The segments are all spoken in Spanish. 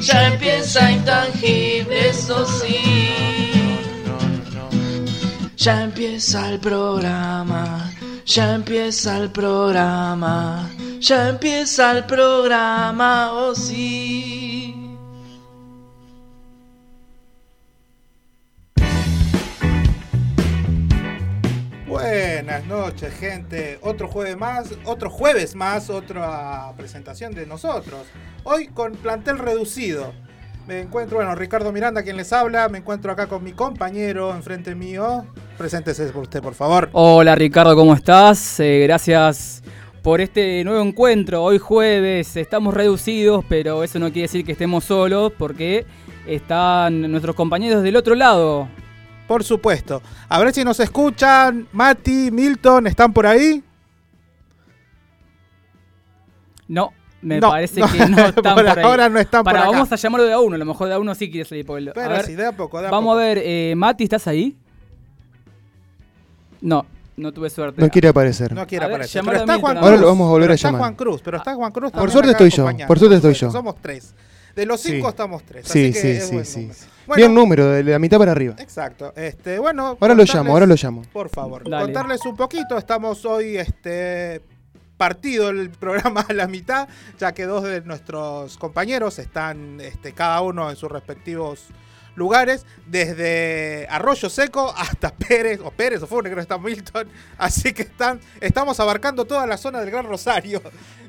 Ya empieza intangible, eso sí. Ya empieza el programa, ya empieza el programa, ya empieza el programa, oh sí. Buenas noches, gente. Otro jueves más, otro jueves más, otra presentación de nosotros. Hoy con plantel reducido. Me encuentro, bueno, Ricardo Miranda, quien les habla. Me encuentro acá con mi compañero enfrente mío. Preséntese por usted, por favor. Hola Ricardo, ¿cómo estás? Eh, gracias por este nuevo encuentro. Hoy jueves estamos reducidos, pero eso no quiere decir que estemos solos, porque están nuestros compañeros del otro lado. Por supuesto. A ver si nos escuchan. Mati, Milton, ¿están por ahí? No, me No, parece no, que no están por por, ahí. ahora no están Para, por acá. vamos a llamarlo de a uno, a lo mejor de a uno sí quiere salir. porque lo- a Pero ver, sí, de a poco, de a vamos poco. a ver, eh, Mati, ¿estás ahí? No, no tuve suerte. No quiere aparecer. No quiere A ver, aparecer. Pero está a Juan Cruz. Ahora lo vamos a volver Pero a está llamar. Juan Cruz, pero está Juan Cruz. Por suerte estoy yo, por suerte estoy yo. Somos tres. De los cinco Sí. estamos tres. Sí, así que sí, es sí, buen sí. número. Bueno, Bien número, de la mitad para arriba. Exacto. Este, bueno, Ahora lo llamo, ahora lo llamo. Por favor, Dale. contarles un poquito. Estamos hoy este, partido el programa a la mitad, ya que dos de nuestros compañeros están este, cada uno en sus respectivos lugares, desde Arroyo Seco hasta Pérez, o Pérez, o Funes, creo que está Milton. Así que están, estamos abarcando toda la zona del Gran Rosario.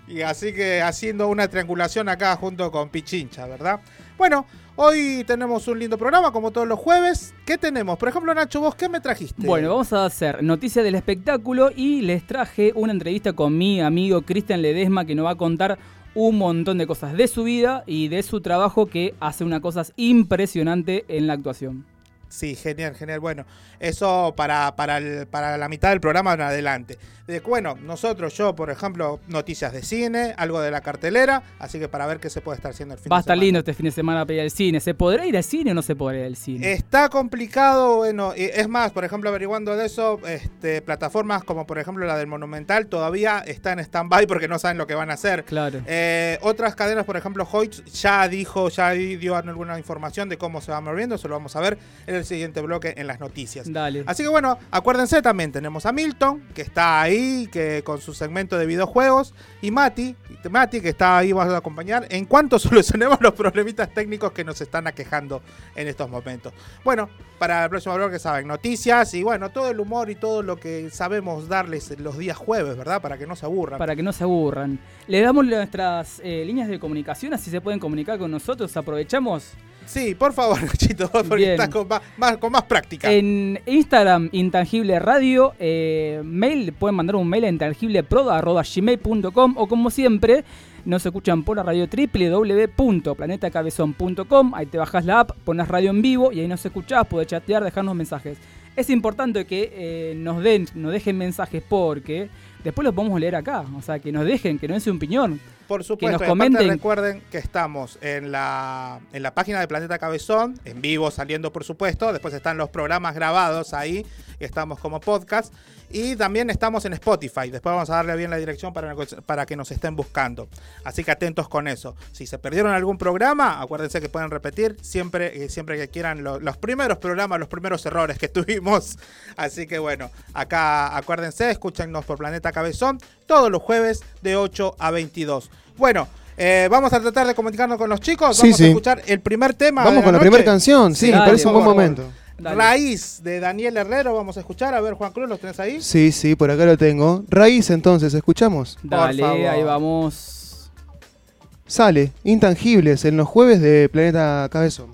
Y así que haciendo una triangulación acá junto con Pichincha, ¿verdad? Bueno, hoy tenemos un lindo programa, como todos los jueves. ¿Qué tenemos? Por ejemplo, Nacho, vos, ¿qué me trajiste? Bueno, vamos a hacer noticias del espectáculo y les traje una entrevista con mi amigo Cristian Ledesma que nos va a contar un montón de cosas de su vida y de su trabajo que hace una cosa impresionante en la actuación. Sí, genial, genial. Bueno, eso para, para, el- para la mitad del programa en adelante. De, bueno, nosotros, yo, por ejemplo, noticias de cine, algo de la cartelera, así que para ver qué se puede estar haciendo el fin Va a de estar semana. lindo este fin de semana para ir al cine. ¿Se podrá ir al cine o no se podrá ir al cine? Está complicado, bueno, y es más, por ejemplo, averiguando de eso, este, plataformas como por ejemplo la del Monumental todavía está en stand-by porque no saben lo que van a hacer. claro. Eh, otras cadenas, por ejemplo, Hoyts ya dijo, ya dio alguna información de cómo se va moviendo, eso lo vamos a ver el siguiente bloque en las noticias. Dale. Así que bueno, acuérdense también, tenemos a Milton, que está ahí, que con su segmento de videojuegos, y Mati, Mati, que está ahí, vamos a acompañar, en cuanto solucionemos los problemitas técnicos que nos están aquejando en estos momentos. Bueno, para el próximo bloque saben, noticias y bueno, todo el humor y todo lo que sabemos darles los días jueves, ¿verdad? Para que no se aburran. Para que no se aburran. Le damos nuestras eh, líneas de comunicación, así se pueden comunicar con nosotros. Aprovechamos. Sí, por favor, Nachito, porque Bien. estás con más, más- con más práctica. En Instagram, Intangible Radio, eh, mail, pueden mandar un mail a intangibleproda.gmail.com o como siempre, nos escuchan por la radio www.planetacabezón.com. Ahí te bajas la app, pones radio en vivo y ahí nos escuchás, podés chatear, dejarnos mensajes. Es importante que eh, nos den, nos dejen mensajes porque después los podemos leer acá. O sea, que nos dejen, que no den su opinión. Por supuesto, nos y aparte comenten. recuerden que estamos en la, en la página de Planeta Cabezón, en vivo saliendo por supuesto, después están los programas grabados ahí, estamos como podcast, y también estamos en Spotify, después vamos a darle bien la dirección para, para que nos estén buscando, así que atentos con eso. Si se perdieron algún programa, acuérdense que pueden repetir siempre, eh, siempre que quieran lo- los primeros programas, los primeros errores que tuvimos, así que bueno, acá acuérdense, escúchenos por Planeta Cabezón todos los jueves de 8 a 22. Bueno, eh, vamos a tratar de comunicarnos con los chicos. Sí, vamos sí. a escuchar el primer tema. Vamos de con la primera canción, sí, Sí, me parece un buen momento. Dale. Raíz de Daniel Herrero, vamos a escuchar. A ver, Juan Cruz, ¿los tenés ahí? Sí, sí, por acá lo tengo. Raíz entonces, ¿escuchamos? Dale, ahí vamos. Sale, Intangibles, en los jueves de Planeta Cabezón.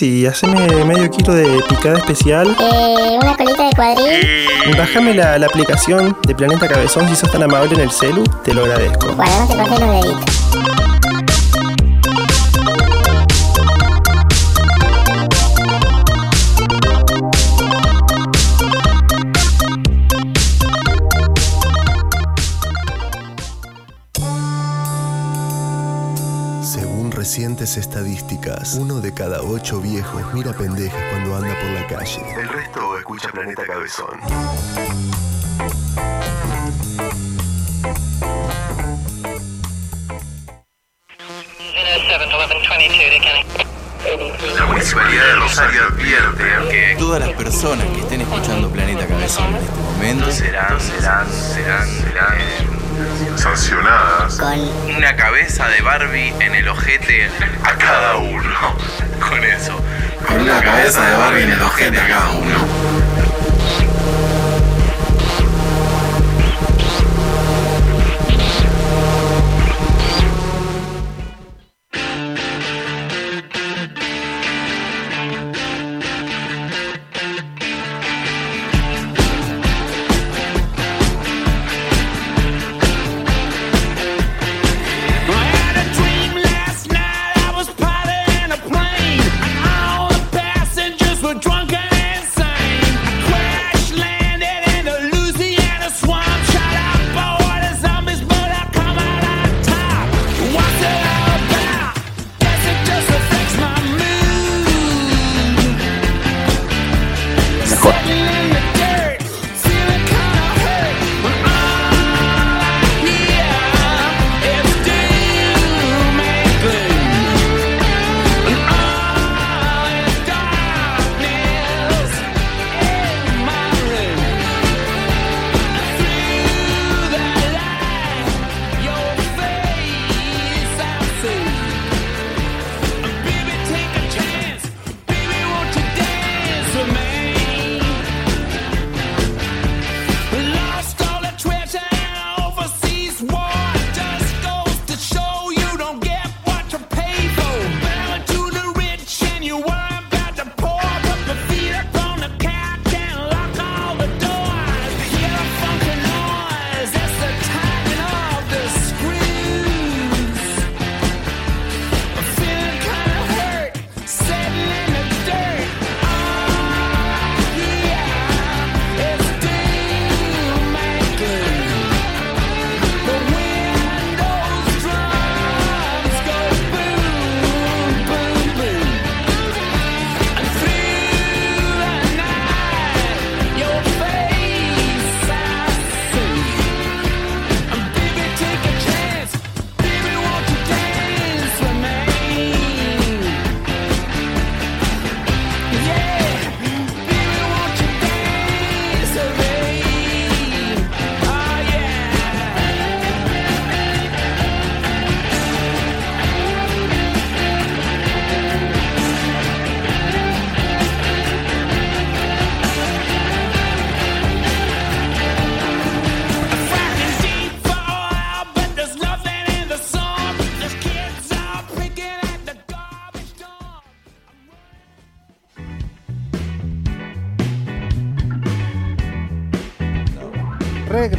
Sí, haceme medio kilo de picada especial. Eh, una colita de cuadril. Bájame la, la aplicación de Planeta Cabezón si sos tan amable en el celu, te lo agradezco. Guarda, no te los deditos. Recientes estadísticas, uno de cada ocho viejos mira pendejas cuando anda por la calle. El resto escucha Planeta Cabezón. La Municipalidad de Rosario advierte que todas las personas que estén escuchando Planeta Cabezón en este momento serán, serán, serán, serán sancionadas Con una cabeza de Barbie en el ojete a cada uno. Con eso. Con una cabeza de Barbie en el ojete a cada uno.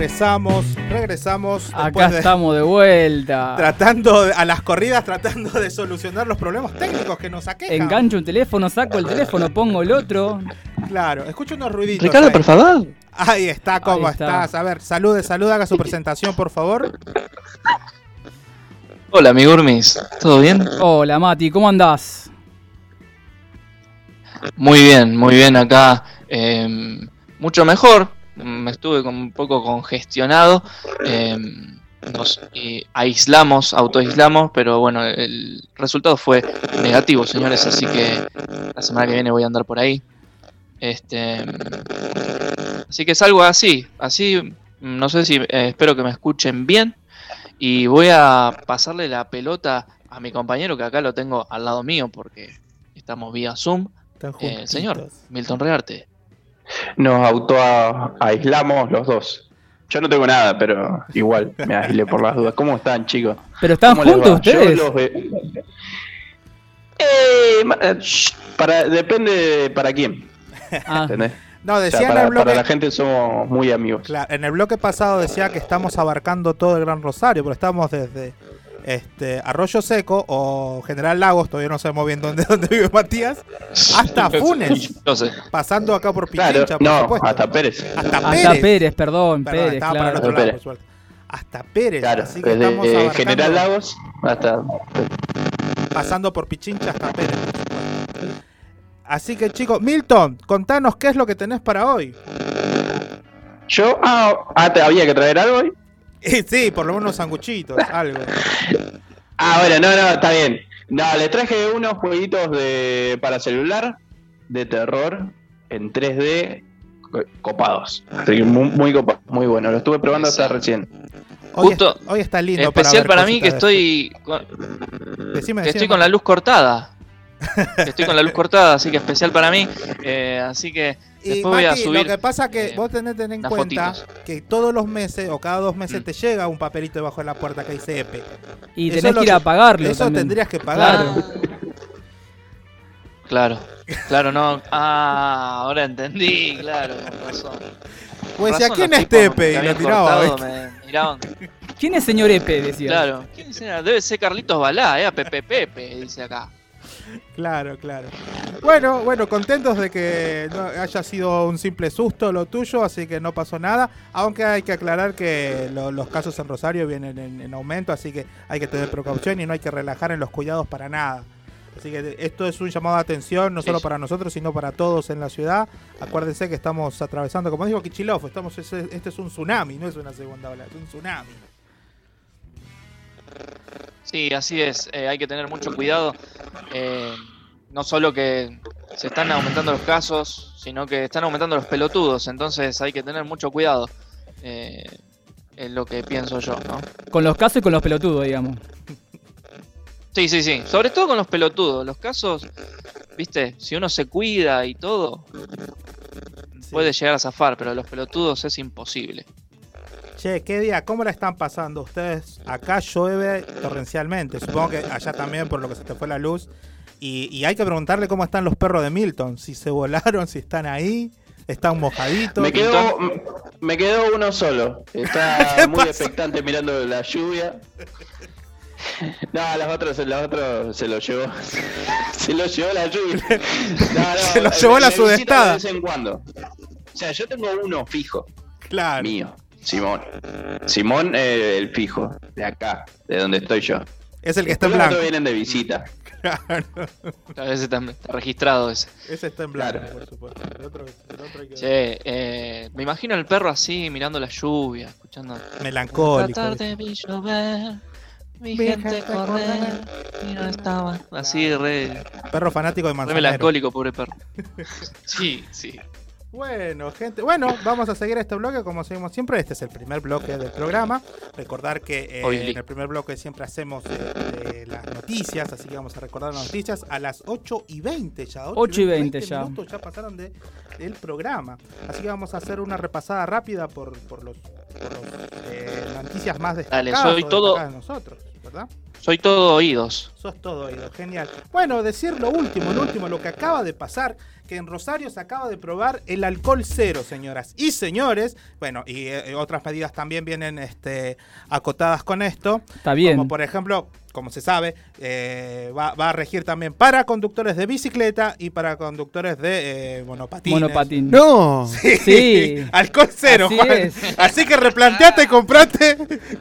Regresamos, regresamos. Acá después de- estamos de vuelta. Tratando, a las corridas, tratando de solucionar los problemas técnicos que nos aquejan. Engancho un teléfono, saco el teléfono, pongo el otro. Claro, escucho unos ruiditos. Ricardo, ahí. por favor. Ahí está, ¿cómo Ahí está. estás? A ver, salude, saluda, haga su presentación, por favor. Hola, mi Gurmis. ¿Todo bien? Hola Mati, ¿cómo andás? Muy bien, muy bien acá. eh, mucho mejor. Me estuve con un poco congestionado. eh, nos eh, aislamos, autoaislamos, pero bueno, el resultado fue negativo, señores. Así que la semana que viene voy a andar por ahí. Este, así que es algo así, así. No sé si eh, espero que me escuchen bien. Y voy a pasarle la pelota a mi compañero que acá lo tengo al lado mío porque estamos vía Zoom. Eh, señor, Milton Rearte. Nos autoaislamos los dos. Yo no tengo nada, pero igual me aislé por las dudas. ¿Cómo están, chicos? ¿Pero están ¿Cómo les juntos? Yo ustedes? los ve- Eh, eh, para, depende de para quién. Ah, ¿Entendés? No, O sea, decía en para, el bloque. para la gente somos muy amigos. Claro, en el bloque pasado decía que estamos abarcando todo el Gran Rosario, pero estamos desde este Arroyo Seco o General Lagos, todavía no sabemos bien dónde, dónde vive Matías, hasta Funes, No sé. pasando acá por Claro, Pichincha, por no, supuesto. hasta Pérez. Hasta hasta Pérez. Pérez, perdón, Perdón, Pérez, estaba para el claro. otro lado, Pérez. por suerte. Hasta Pérez, Claro, así que desde estamos eh, abarcando, General Lagos hasta. pasando por Pichincha hasta Pérez. por supuesto. Así que chicos, Milton, contanos qué es lo que tenés para hoy. Yo, ah, ah, ¿te había que traer algo hoy? Sí, por lo menos unos sanguchitos, algo. Ah, bueno, no, no, está bien. No, le traje unos jueguitos de para celular de terror en 3D co- copados. Así que muy, muy copados, muy bueno. Lo estuve probando hasta recién. Hoy, Justo, es- hoy está lindo. Especial ver para mí que estoy con, esto. Decime, que estoy con la luz cortada. Estoy con la luz cortada, así que especial para mí. Eh, así que Y después voy a subir. lo que pasa que eh, vos tenés que tener en cuenta fotitos. que todos los meses o cada dos meses Mm. te llega un papelito debajo de la puerta que dice EPE. Y Eso tenés lo que ir a pagarlo. Eso también. tendrías que pagar. Claro. Claro, claro, no. Ah, ahora entendí, claro, con razón. Pues decía, Razón, ¿quién es Tepe? Y lo tiraba. cortado ¿viste? me miraban. ¿Quién es señor Epe? Decía. Claro, ¿quién será? Debe ser Carlitos Balá, eh, Pepe Pepe, dice acá. Claro, claro. Bueno, bueno, contentos de que no haya sido un simple susto lo tuyo, así que no pasó nada. Aunque hay que aclarar que lo- los casos en Rosario vienen en, en aumento, así que hay que tener precaución y no hay que relajar en los cuidados para nada. Así que esto es un llamado de atención, no solo para nosotros, sino para todos en la ciudad. Acuérdense que estamos atravesando, como dijo Kichilov, estamos, este es un tsunami, no es una segunda ola, es un tsunami. Sí, así es, eh, hay que tener mucho cuidado. eh, no solo que se están aumentando los casos, sino que están aumentando los pelotudos, entonces hay que tener mucho cuidado. eh, es lo que pienso yo, ¿no? Con los casos y con los pelotudos, digamos. Sí, sí, sí. Sobre todo con los pelotudos. Los casos, viste, si uno se cuida y todo, puede llegar a zafar, pero los pelotudos es imposible. Che, ¿qué día? ¿Cómo la están pasando ustedes? Acá llueve torrencialmente. Supongo que allá también por lo que se te fue la luz. Y, y hay que preguntarle cómo están los perros de Milton. Si se volaron, si están ahí, están mojaditos. Me quedó, me quedó uno solo. ¿Qué Está muy pasa? expectante mirando la lluvia. No, los otros, los otros se lo llevó. Se lo llevó la lluvia. No, no, Se lo eh, llevó la me sudestada. De vez en cuando. O sea, yo tengo uno fijo, Claro. mío, Simón. Simón, eh, el fijo, de acá, de donde estoy yo. Es el que está en blanco. vienen de visita. Claro. A veces está, está registrado ese. Ese está en blanco, Claro. por supuesto. El otro, el otro hay que. Che, eh, me imagino el perro así, mirando la lluvia, escuchando. Melancólico. Esta tarde vi llover, vi gente correr y no estaba. Así, re, Perro fanático de re manzanero. melancólico, pobre perro. Sí, sí. Bueno, gente, bueno, vamos a seguir este bloque como seguimos siempre. Este es el primer bloque del programa. Recordar que eh, en el primer bloque siempre hacemos eh, eh, las noticias, así que vamos a recordar las noticias a las 8 y 20 ya. 8 y 20 ya. minutos ya pasaron de, del programa. Así que vamos a hacer una repasada rápida por, por los, por los, eh, noticias más Dale, destacadas. soy todo- destacadas de nosotros, ¿verdad? Soy todo oídos. Sos todo oído, genial. Bueno, decir lo último, lo último, lo que acaba de pasar, que en Rosario se acaba de probar el alcohol cero, señoras y señores. Bueno, y eh, otras medidas también vienen este, acotadas con esto. Está bien. Como por ejemplo, como se sabe, eh, va, va a regir también para conductores de bicicleta y para conductores de eh, monopatines. Monopatín. ¡No! Sí. alcohol cero, Así Juan. es. Así que replanteate y comprate,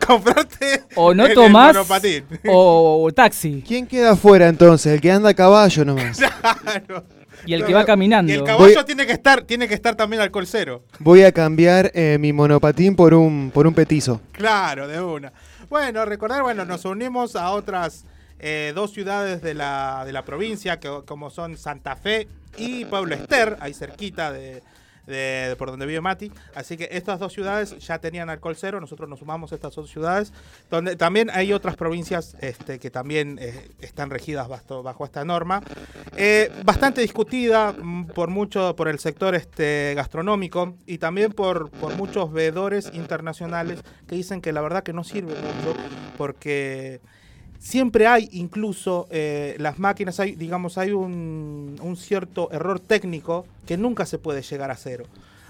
comprate O no el- monopatín. o taxi. ¿Quién queda afuera entonces? El que anda a caballo nomás. Claro. Y el que va caminando. Y el caballo Voy- tiene que estar, tiene que estar también alcohol cero. Voy a cambiar eh, mi monopatín por un, por un petizo. Claro, de una. Bueno, recordar, bueno, nos unimos a otras eh, dos ciudades de la, de la provincia, que, como son Santa Fe y Pueblo Ester, ahí cerquita de, de- por donde vive Mati. Así que estas dos ciudades ya tenían alcohol cero, nosotros nos sumamos a estas dos ciudades, donde también hay otras provincias este, que también eh, están regidas bajo, bajo esta norma. Eh, bastante discutida mm, por mucho por el sector este, gastronómico y también por, por muchos veedores internacionales que dicen que la verdad que no sirve mucho porque siempre hay incluso eh, las máquinas, hay, digamos, hay un, un cierto error técnico que nunca se puede llegar a cero.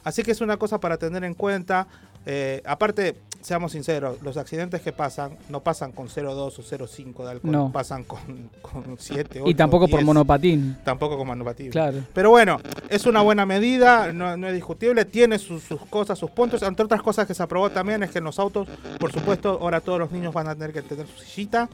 Así que es una cosa para tener en cuenta. Eh, aparte, seamos sinceros, los accidentes que pasan no pasan con 0,2 o 0,5 de alcohol, No. pasan con, con 7, 8. Y tampoco por 10. monopatín. Tampoco con monopatín. Claro. Pero bueno, es una buena medida, no, no es discutible, tiene sus, sus cosas, sus puntos. Entre otras cosas que se aprobó también es que en los autos, por supuesto, ahora todos los niños van a tener que tener su sillita.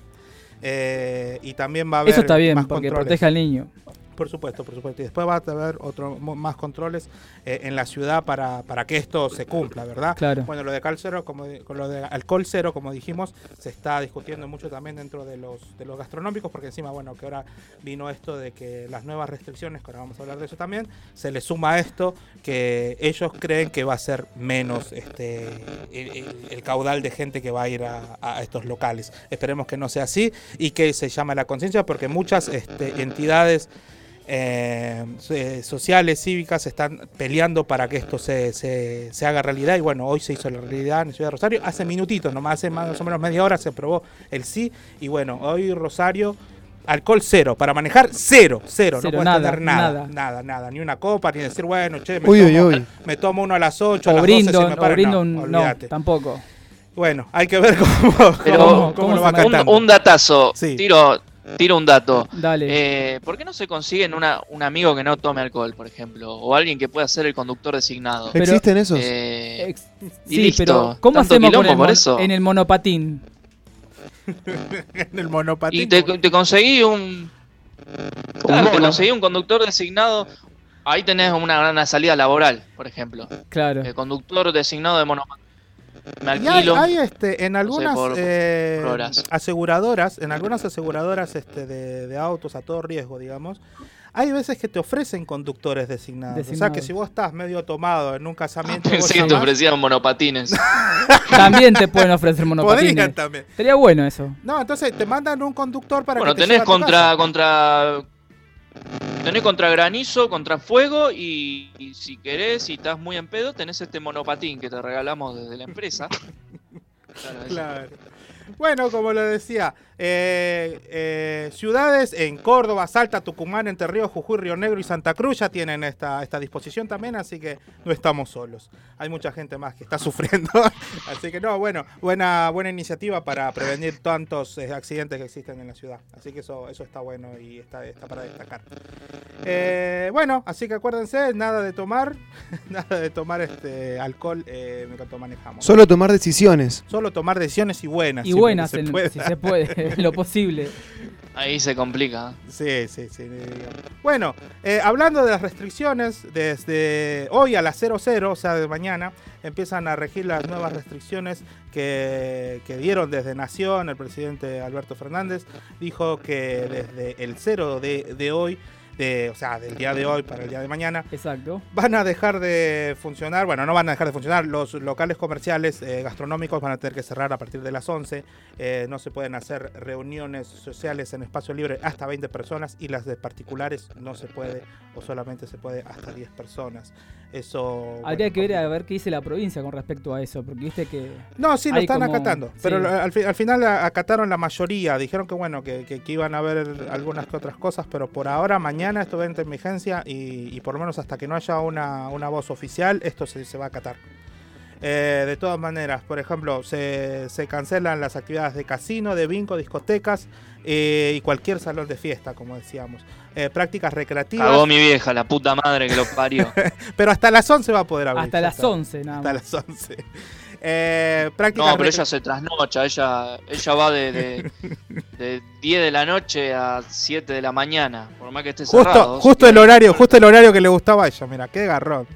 Eh, y también va a haber Eso está bien, más porque controles. protege al niño. Por supuesto, por supuesto. Y después va a haber otro, más controles eh, en la ciudad para, para que esto se cumpla, ¿verdad? Claro. Bueno, lo de cal cero, como con lo de alcohol cero, como dijimos, se está discutiendo mucho también dentro de los, de los gastronómicos, porque encima, bueno, que ahora vino esto de que las nuevas restricciones, que ahora vamos a hablar de eso también, se le suma a esto que ellos creen que va a ser menos este el, el- el caudal de gente que va a ir a, a estos locales. Esperemos que no sea así y que se llame la conciencia, porque muchas este, entidades eh, eh, sociales, cívicas, están peleando para que esto se, se- se haga realidad. Y bueno, hoy se hizo la realidad en Ciudad de Rosario. Hace minutitos, nomás hace más o menos media hora se aprobó el sí. Y bueno, hoy Rosario, alcohol cero. Para manejar, cero, cero. Cero, no puedes nada, tener nada, nada. nada, nada, Ni una copa, ni decir, bueno, che, me, Uy, tomo, uy. me tomo uno a las 8, a las 12 brindo, si me o paran. brindo No, un- no, tampoco. Bueno, hay que ver cómo, Pero cómo, cómo lo va se un, un datazo, Sí. tiro, tiro un dato. Dale. Eh, ¿Por qué no se consiguen una, un amigo que no tome alcohol, por ejemplo? O alguien que pueda ser el conductor designado. Pero- ¿Existen esos? Eh, Ex- y sí, listo. pero ¿cómo Tanto hacemos con el por eso. en el monopatín? en el monopatín. y te, te conseguí un. Claro, te conseguí un conductor designado. Ahí tenés una, una salida laboral, por ejemplo. Claro. El conductor designado de monopatín. Me Y hay, este, en algunas por- eh, por aseguradoras, en algunas aseguradoras este, de, de autos a todo riesgo, digamos, hay veces que te ofrecen conductores designados. O sea que si vos estás medio tomado en un casamiento, vos Pensé que te llamás- ofrecían monopatines. También te pueden ofrecer monopatines. podrían también. Sería bueno eso. No, entonces te mandan un conductor para bueno, que te tenés lleve a tu contra, casa. contra. Tenés contra granizo, contra fuego y, y si querés, si estás muy en pedo, tenés este monopatín que te regalamos desde la empresa. Claro. Bueno, como lo decía, eh, eh, ciudades en Córdoba, Salta, Tucumán, Entre Ríos, Jujuy, Río Negro y Santa Cruz ya tienen esta, esta disposición también, así que no estamos solos. Hay mucha gente más que está sufriendo, así que no, bueno, buena, buena iniciativa para prevenir tantos eh, accidentes que existen en la ciudad. Así que eso, eso está bueno y está, está para destacar. Eh, bueno, así que acuérdense, nada de tomar, nada de tomar este alcohol eh, manejamos. Solo tomar decisiones. Solo tomar decisiones y buenas. Y buenas, se en- si se puede, lo posible. Ahí se complica. Sí, sí, sí. Bueno, eh, hablando de las restricciones, desde hoy a las 00, o sea, de mañana, empiezan a regir las nuevas restricciones que, que dieron desde Nación. El presidente Alberto Fernández dijo que desde el 0 de, de hoy, de, o sea, del día de hoy para el día de mañana, Exacto. van a dejar de funcionar, bueno, no van a dejar de funcionar, los locales comerciales eh, gastronómicos van a tener que cerrar a partir de las 11, eh, no se pueden hacer reuniones sociales en espacio libre hasta 20 personas y las de particulares no se puede o solamente se puede hasta 10 personas. Eso... Habría bueno, que ver a ver qué dice la provincia con respecto a eso, porque viste que... No, sí, lo están como- acatando. Pero al, fi- al final acataron la mayoría. Dijeron que bueno, que, que- que iban a haber algunas que otras cosas, pero por ahora, mañana esto entra en vigencia y, y por lo menos hasta que no haya una, una voz oficial, esto se, se va a acatar. Eh, de todas maneras, por ejemplo, se, se cancelan las actividades de casino, de bingo, discotecas eh, y cualquier salón de fiesta, como decíamos. Eh, prácticas recreativas. Cagó mi vieja, la puta madre que lo parió. Pero hasta las 11 va a poder abrir. Hasta las está. 11 nada Hasta más. las 11. Eh, prácticas No, pero ella se trasnocha, ella, ella va de, de, de 10 de la noche a 7 de la mañana, por más que esté Justo, cerrado. justo el horario, justo el horario que le gustaba a ella, mira, qué garrón.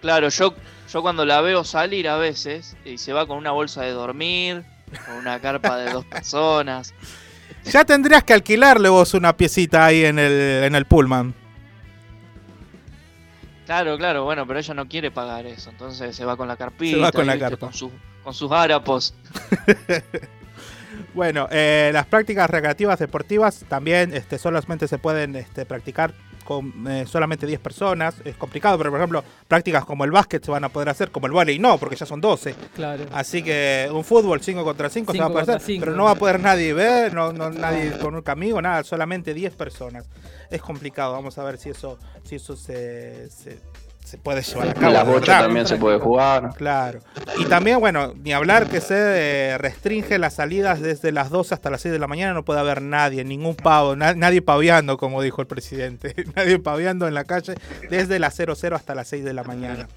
Claro, yo, yo cuando la veo salir a veces y se va con una bolsa de dormir, con una carpa de dos personas. Ya tendrías que alquilarle vos una piecita ahí en el, en el pullman. Claro, claro, bueno, pero ella no quiere pagar eso, entonces se va con la carpita, Se va con la ¿viste? carpa. con, su- con sus harapos. Bueno, eh, las prácticas recreativas deportivas también este, solamente se pueden este, practicar con eh, solamente 10 personas. Es complicado, pero por ejemplo, prácticas como el básquet se van a poder hacer, como el vóley no, porque ya son 12. Claro. Así que un fútbol 5 contra 5 se va a Cinco poder contra hacer, cinco. pero no va a poder nadie ver, no, no nadie con un amigo, nada, solamente 10 personas. Es complicado, vamos a ver si eso, si eso se, se, se puede llevar a cabo. La de bocha verdad. también se puede jugar. Claro. Y también, bueno, ni hablar que se eh, restringe las salidas desde las 12 hasta las 6 de la mañana, no puede haber nadie, ningún pavo, na- nadie paviando, como dijo el presidente. nadie paviando en la calle desde las 00 hasta las 6 de la mañana.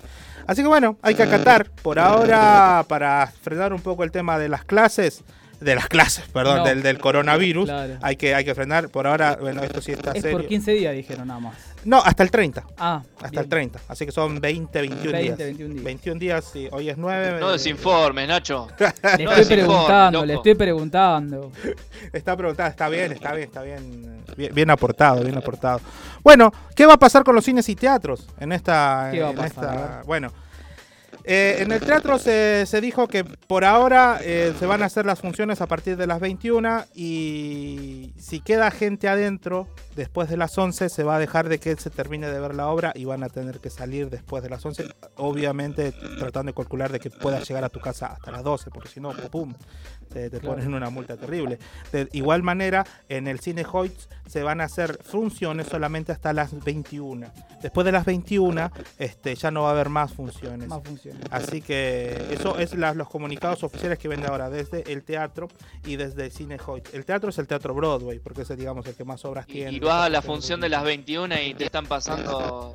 Así que bueno, hay que acatar. Por ahora, para frenar un poco el tema de las clases, de las clases, perdón, No. del, del coronavirus, Claro. hay, que, hay que frenar. Por ahora, bueno, esto sí está Es serio. por 15 días, dijeron nada más. No, hasta el 30. Ah, Hasta bien. el 30. Así que son 20, 21 20, días. 21 días. 21 días, sí. Hoy es 9. No desinformes, Nacho. Le No estoy preguntando, le estoy preguntando. Está preguntado, está bien, está bien, está bien, bien, bien aportado, bien aportado. Bueno, ¿qué va a pasar con los cines y teatros en esta? ¿Qué va a en pasar? esta- bueno, eh, en el teatro se, se dijo que por ahora eh, se van a hacer las funciones a partir de las 21 y si queda gente adentro después de las 11 se va a dejar de que se termine de ver la obra y van a tener que salir después de las 11, obviamente tratando de calcular de que puedas llegar a tu casa hasta las 12, porque si no, pum, te, te Claro. ponen una multa terrible. De igual manera, en el cine Hoyts se van a hacer funciones solamente hasta las 21. Después de las 21, este, ya no va a haber más funciones. Más funciones. Así que eso es la- los comunicados oficiales que venden ahora desde el teatro y desde el cine Hoyt. El teatro es el teatro Broadway, porque es digamos el que más obras Y, tiene. y vas a la función de las 21 y te están pasando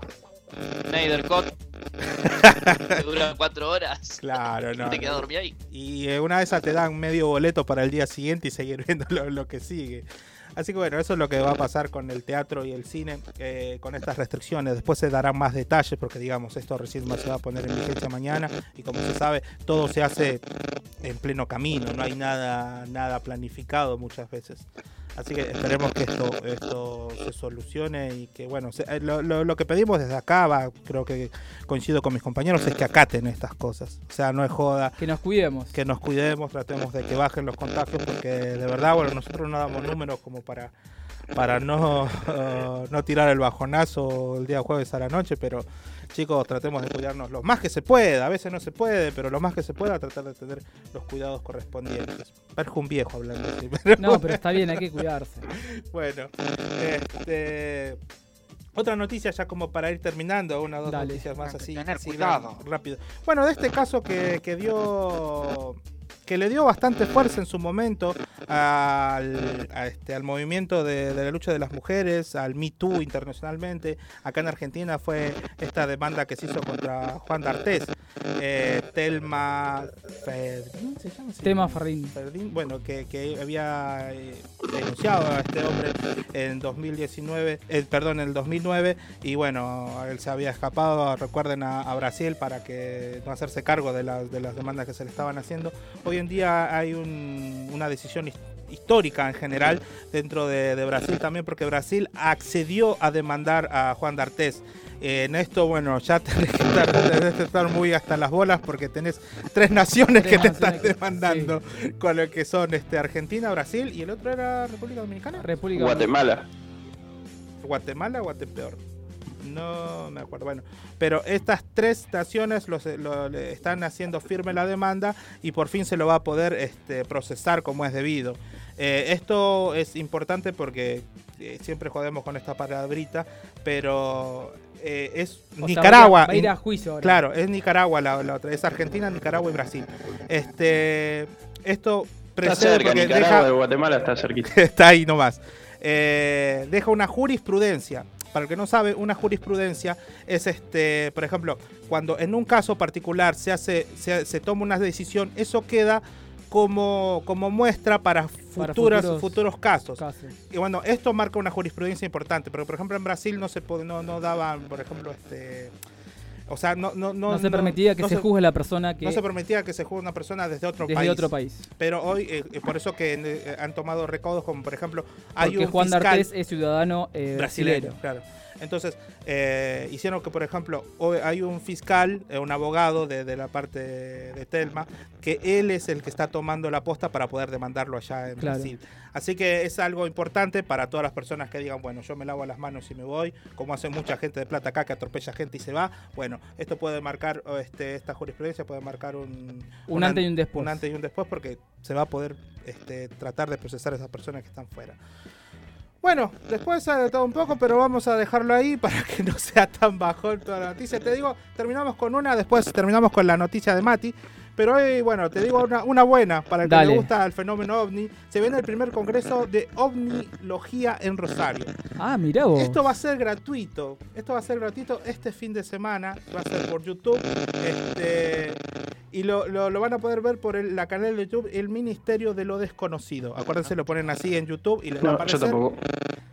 Snyder Cut. que dura 4 horas. Claro, no. te quedas no. dormido ahí. Y eh, una de esas te dan medio boleto para el día siguiente y seguir viendo lo, lo que sigue. Así que bueno, eso es lo que va a pasar con el teatro y el cine eh, con estas restricciones. Después se darán más detalles porque digamos esto recién se va a poner en vigencia mañana y como se sabe todo se hace en pleno camino, no hay nada nada planificado muchas veces. Así que esperemos que esto esto se solucione y que bueno, se- eh, lo, lo- lo que pedimos desde acá, va, creo que coincido con mis compañeros, es que acaten estas cosas. O sea, no es joda Que nos cuidemos. que nos cuidemos, tratemos de que bajen los contagios, porque de verdad, bueno, nosotros no damos números como para para no, no tirar el bajonazo el día jueves a la noche, pero chicos, tratemos de cuidarnos lo más que se pueda, a veces no se puede, pero lo más que se pueda, tratar de tener los cuidados correspondientes. Parezco un viejo hablando así, pero No, pero está bien, hay que cuidarse. bueno, este, otra noticia ya como para ir terminando, una o dos Dale. noticias más así, Tener así cuidado. rápido. Bueno, de este caso que, que dio que le dio bastante fuerza en su momento al, a este, al movimiento de, de la lucha de las mujeres, al Me Too internacionalmente. Acá en Argentina fue esta demanda que se hizo contra Juan D'Artés. Eh, Telma Ferdín, Ferrín. Ferdín, bueno, que, que había eh, denunciado a este hombre en 2019, eh, perdón, en el 2009, y bueno, él se había escapado, recuerden, a, a Brasil para que no hacerse cargo de las, de las demandas que se le estaban haciendo. Hoy en día hay un- una decisión his- histórica en general dentro de, de Brasil también, porque Brasil accedió a demandar a Juan D'Artés. Eh, en esto, bueno, ya tenés que estar, tenés que estar muy hasta las bolas porque tenés tres naciones Tres que te naciones están que- demandando, con lo que son este, Argentina, Brasil y el otro era República Dominicana. República Guatemala. Guatemala o Guatepeor. No me acuerdo. Bueno, pero estas tres los, lo- le están haciendo firme la demanda y por fin se lo va a poder este, procesar como es debido. Eh, esto es importante porque eh, siempre jodemos con esta palabrita, pero eh, es O sea, Nicaragua. va a ir a juicio ahora. Claro, es Nicaragua la, la otra. Es Argentina, Nicaragua y Brasil. Este, esto Está cerca, Nicaragua deja- de Guatemala está cerquita. está ahí nomás. Eh, deja una jurisprudencia. Para el que no sabe, una jurisprudencia es este, por ejemplo, cuando en un caso particular se hace, se, se toma una decisión, eso queda como, como muestra para, Para futuras, futuros futuros casos. casos. Y bueno, esto marca una jurisprudencia importante, pero por ejemplo en Brasil no se no, no daban, por ejemplo, este, o sea, no, no, no, No, se permitía que no se juzgue a la persona que no se permitía que se juzgue una persona desde otro desde país. otro país. Pero hoy, eh, eh, por eso que eh, han tomado recaudos, como por ejemplo, hay Porque un Juan fiscal D'Artés es ciudadano eh, brasileño, claro. Entonces, eh, hicieron que, por ejemplo, hoy hay un fiscal, eh, un abogado de, de la parte de Telma, que él es el que está tomando la posta para poder demandarlo allá en Claro. Brasil. Así que es algo importante para todas las personas que digan, bueno, yo me lavo las manos y me voy, como hace mucha gente de plata acá que atropella gente y se va. Bueno, esto puede marcar, este, esta jurisprudencia puede marcar un, Un antes y un después. Un antes y un después porque se va a poder este, tratar de procesar a esas personas que están fuera. Bueno, después ha de todo un poco, pero vamos a dejarlo ahí para que no sea tan bajón toda la noticia. Te digo, terminamos con una, después terminamos con la noticia de Mati. Pero hoy, bueno, te digo una, una buena para el que Dale. le gusta el fenómeno ovni. Se viene el primer congreso de ovnilogía en Rosario. Ah, mirá vos. Esto va a ser gratuito. Esto va a ser gratuito este fin de semana. Va a ser por YouTube. Este, y lo, lo- lo van a poder ver por el- la canal de YouTube El Ministerio de lo Desconocido. Acuérdense, lo ponen así en YouTube y les va a No, yo aparecer. tampoco.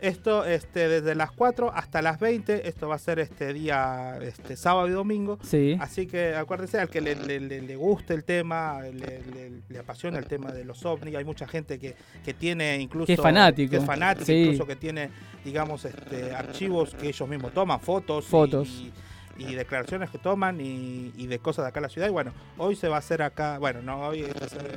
Esto este, desde las 4 hasta las 20. Esto va a ser este día este, sábado y domingo. Sí. Así que acuérdense, al que le, le- le- le guste el tema, le, le- le apasiona el tema de los ovnis, hay mucha gente que, que tiene incluso... Que es fanático. que es fanático, Sí. incluso que tiene, digamos, este, archivos que ellos mismos toman, fotos. Fotos. Y, y declaraciones que toman y, y de cosas de acá en la ciudad. Y bueno, hoy se va a hacer acá, bueno, no, hoy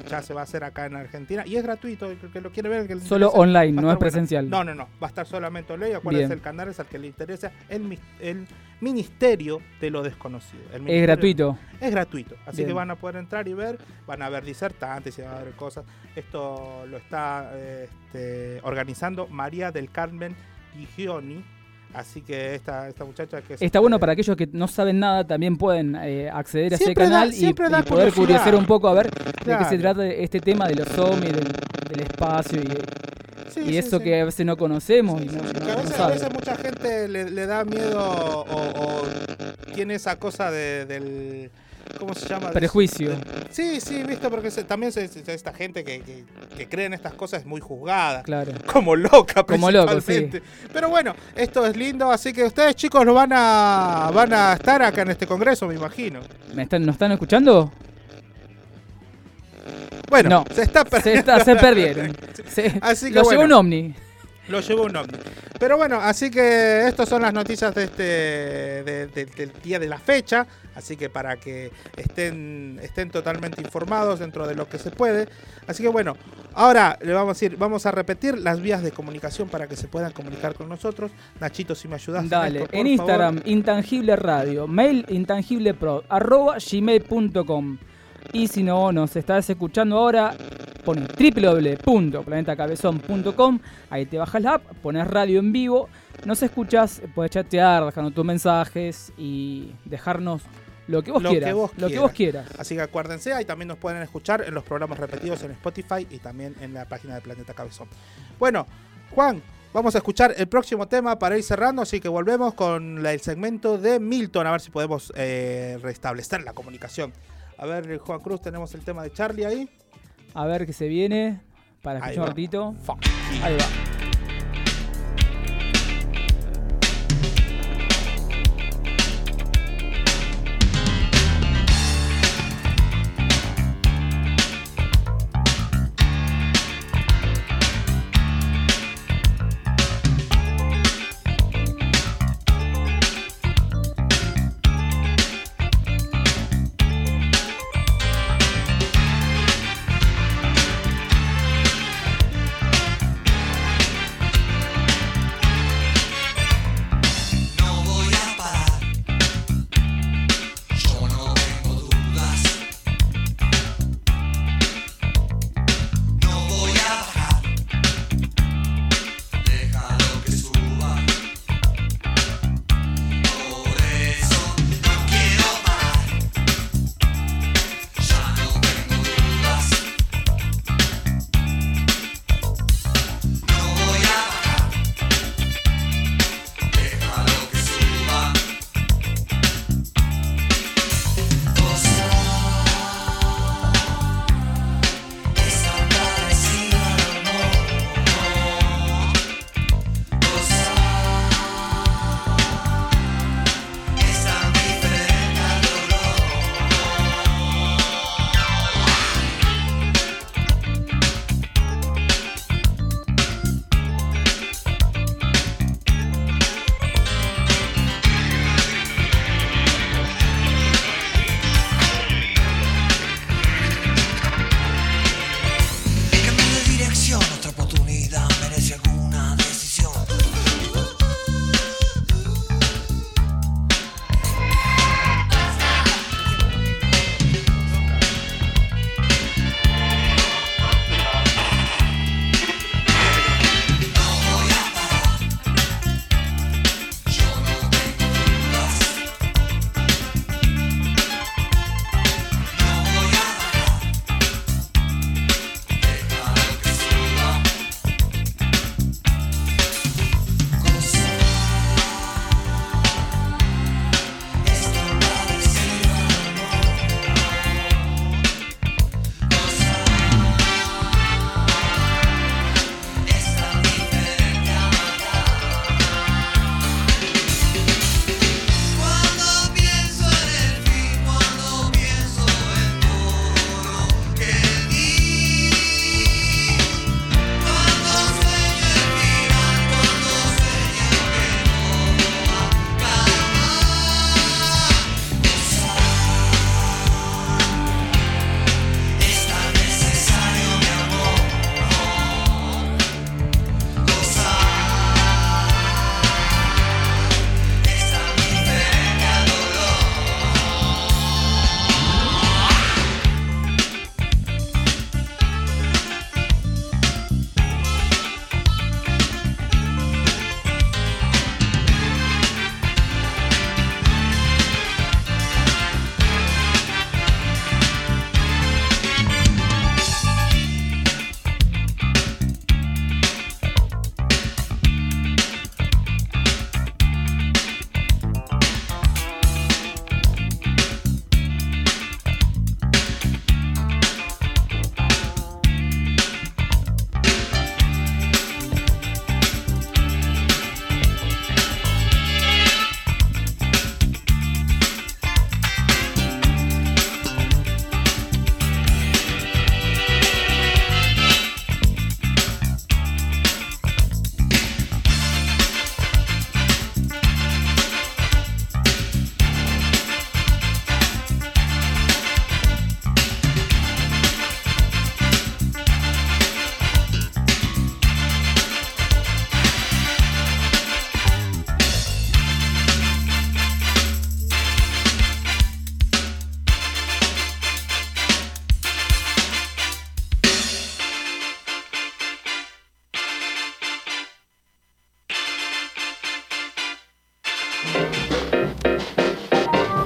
ya se va a hacer acá en Argentina y es gratuito, el que lo quiere ver. el que Solo interesa, online, no es bueno. presencial. No, no, no, va a estar solamente online. Acuérdense, el canal es al que le interesa el, el Ministerio de lo Desconocido. El Es gratuito. es gratuito, así Bien. que van a poder entrar y ver, van a ver disertantes y van a ver cosas. Esto lo está eh, este, organizando María del Carmen Gigioni, así que esta, esta muchacha que es... Está bueno para aquellos que no saben nada, también pueden eh, acceder a ese da- canal y, poder curiosidad. curiosear un poco a ver de qué se trata este tema de los ovnis, del, del espacio y, Sí, y sí, eso sí. que a veces no conocemos y no, Que no a, veces, a veces mucha gente le, le da miedo o, o tiene esa cosa de- del... ¿Cómo se llama? Prejuicio. Sí, sí, viste, porque se- también se- se- esta gente que, que, que cree en estas cosas es muy juzgada. Claro. Como loca, Como loco, sí. Pero bueno, esto es lindo, así que ustedes chicos lo van a, van a estar acá en este congreso, me imagino. ¿Me están, ¿Nos están escuchando? Bueno, No, se está se, perdiendo. está- se perdieron. Se- Así que lo bueno. un ovni. Lo llevó un ovni. Pero bueno, así que estas son las noticias de este de- de- del día de la fecha. Así que para que estén, estén totalmente informados dentro de lo que se puede. Así que bueno, ahora le vamos a ir, vamos a repetir las vías de comunicación para que se puedan comunicar con nosotros. Nachito, si me ayudas. Dale, en Instagram, Intangible Radio, mail intangiblepro, arroba gmail.com. Y si no nos estás escuchando ahora, pones www.planetacabezón.com, ahí te bajas la app, pones radio en vivo, nos escuchas, puedes chatear, dejarnos tus mensajes y dejarnos lo que vos lo quieras. que vos lo que vos quieras. Así que acuérdense, ahí también nos pueden escuchar en los programas repetidos en Spotify y también en la página de Planeta Cabezón. Bueno, Juan, vamos a escuchar el próximo tema para ir cerrando, así que volvemos con el segmento de Milton, a ver si podemos eh, restablecer la comunicación. A ver, Juan Cruz, tenemos el tema de Charlie ahí. A ver qué se viene para escuchar un ratito. Fuck. Ahí va.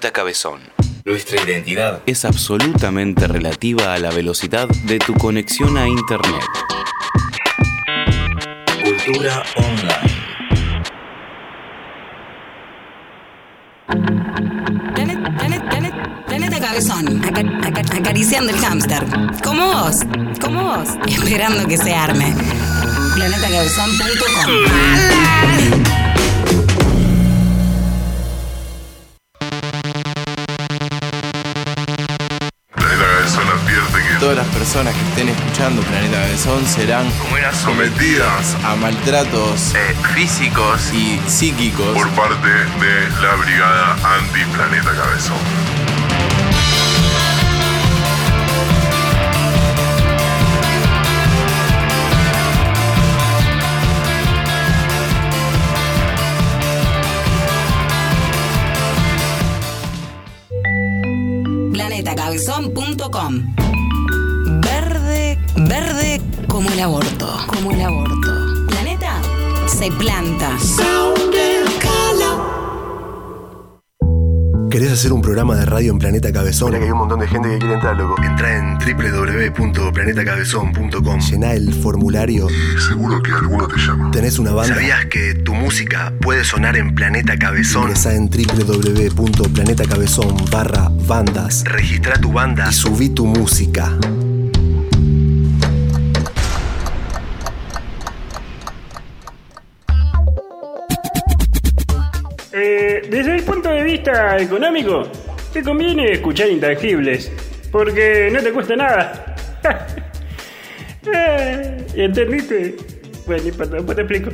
Planeta Cabezón. Nuestra identidad es absolutamente relativa a la velocidad de tu conexión a Internet. Cultura online. Planeta, Cabezón, aca- aca- acariciando el hámster. Como vos, como vos, esperando que se arme. Planetacabezón.com Todas las personas que estén escuchando Planeta Cabezón serán sometidas a maltratos físicos y psíquicos por parte de la Brigada Anti-Planeta Cabezón. Planetacabezón.com como el aborto, como el aborto. Planeta se planta. ¿Querés hacer un programa de radio en Planeta Cabezón? Mira que hay un montón de gente que quiere entrar, loco. Entra en www.planetacabezón.com. Llená el formulario. Y seguro que alguno te llama. ¿Tenés una banda? ¿Sabías que tu música puede sonar en Planeta Cabezón? Ingresa en www.planetacabezón barra bandas. Registra tu banda y subí tu música. Eh, desde el punto de vista económico, te conviene escuchar intangibles, porque no te cuesta nada. Eh, ¿Entendiste? Bueno, después te explico.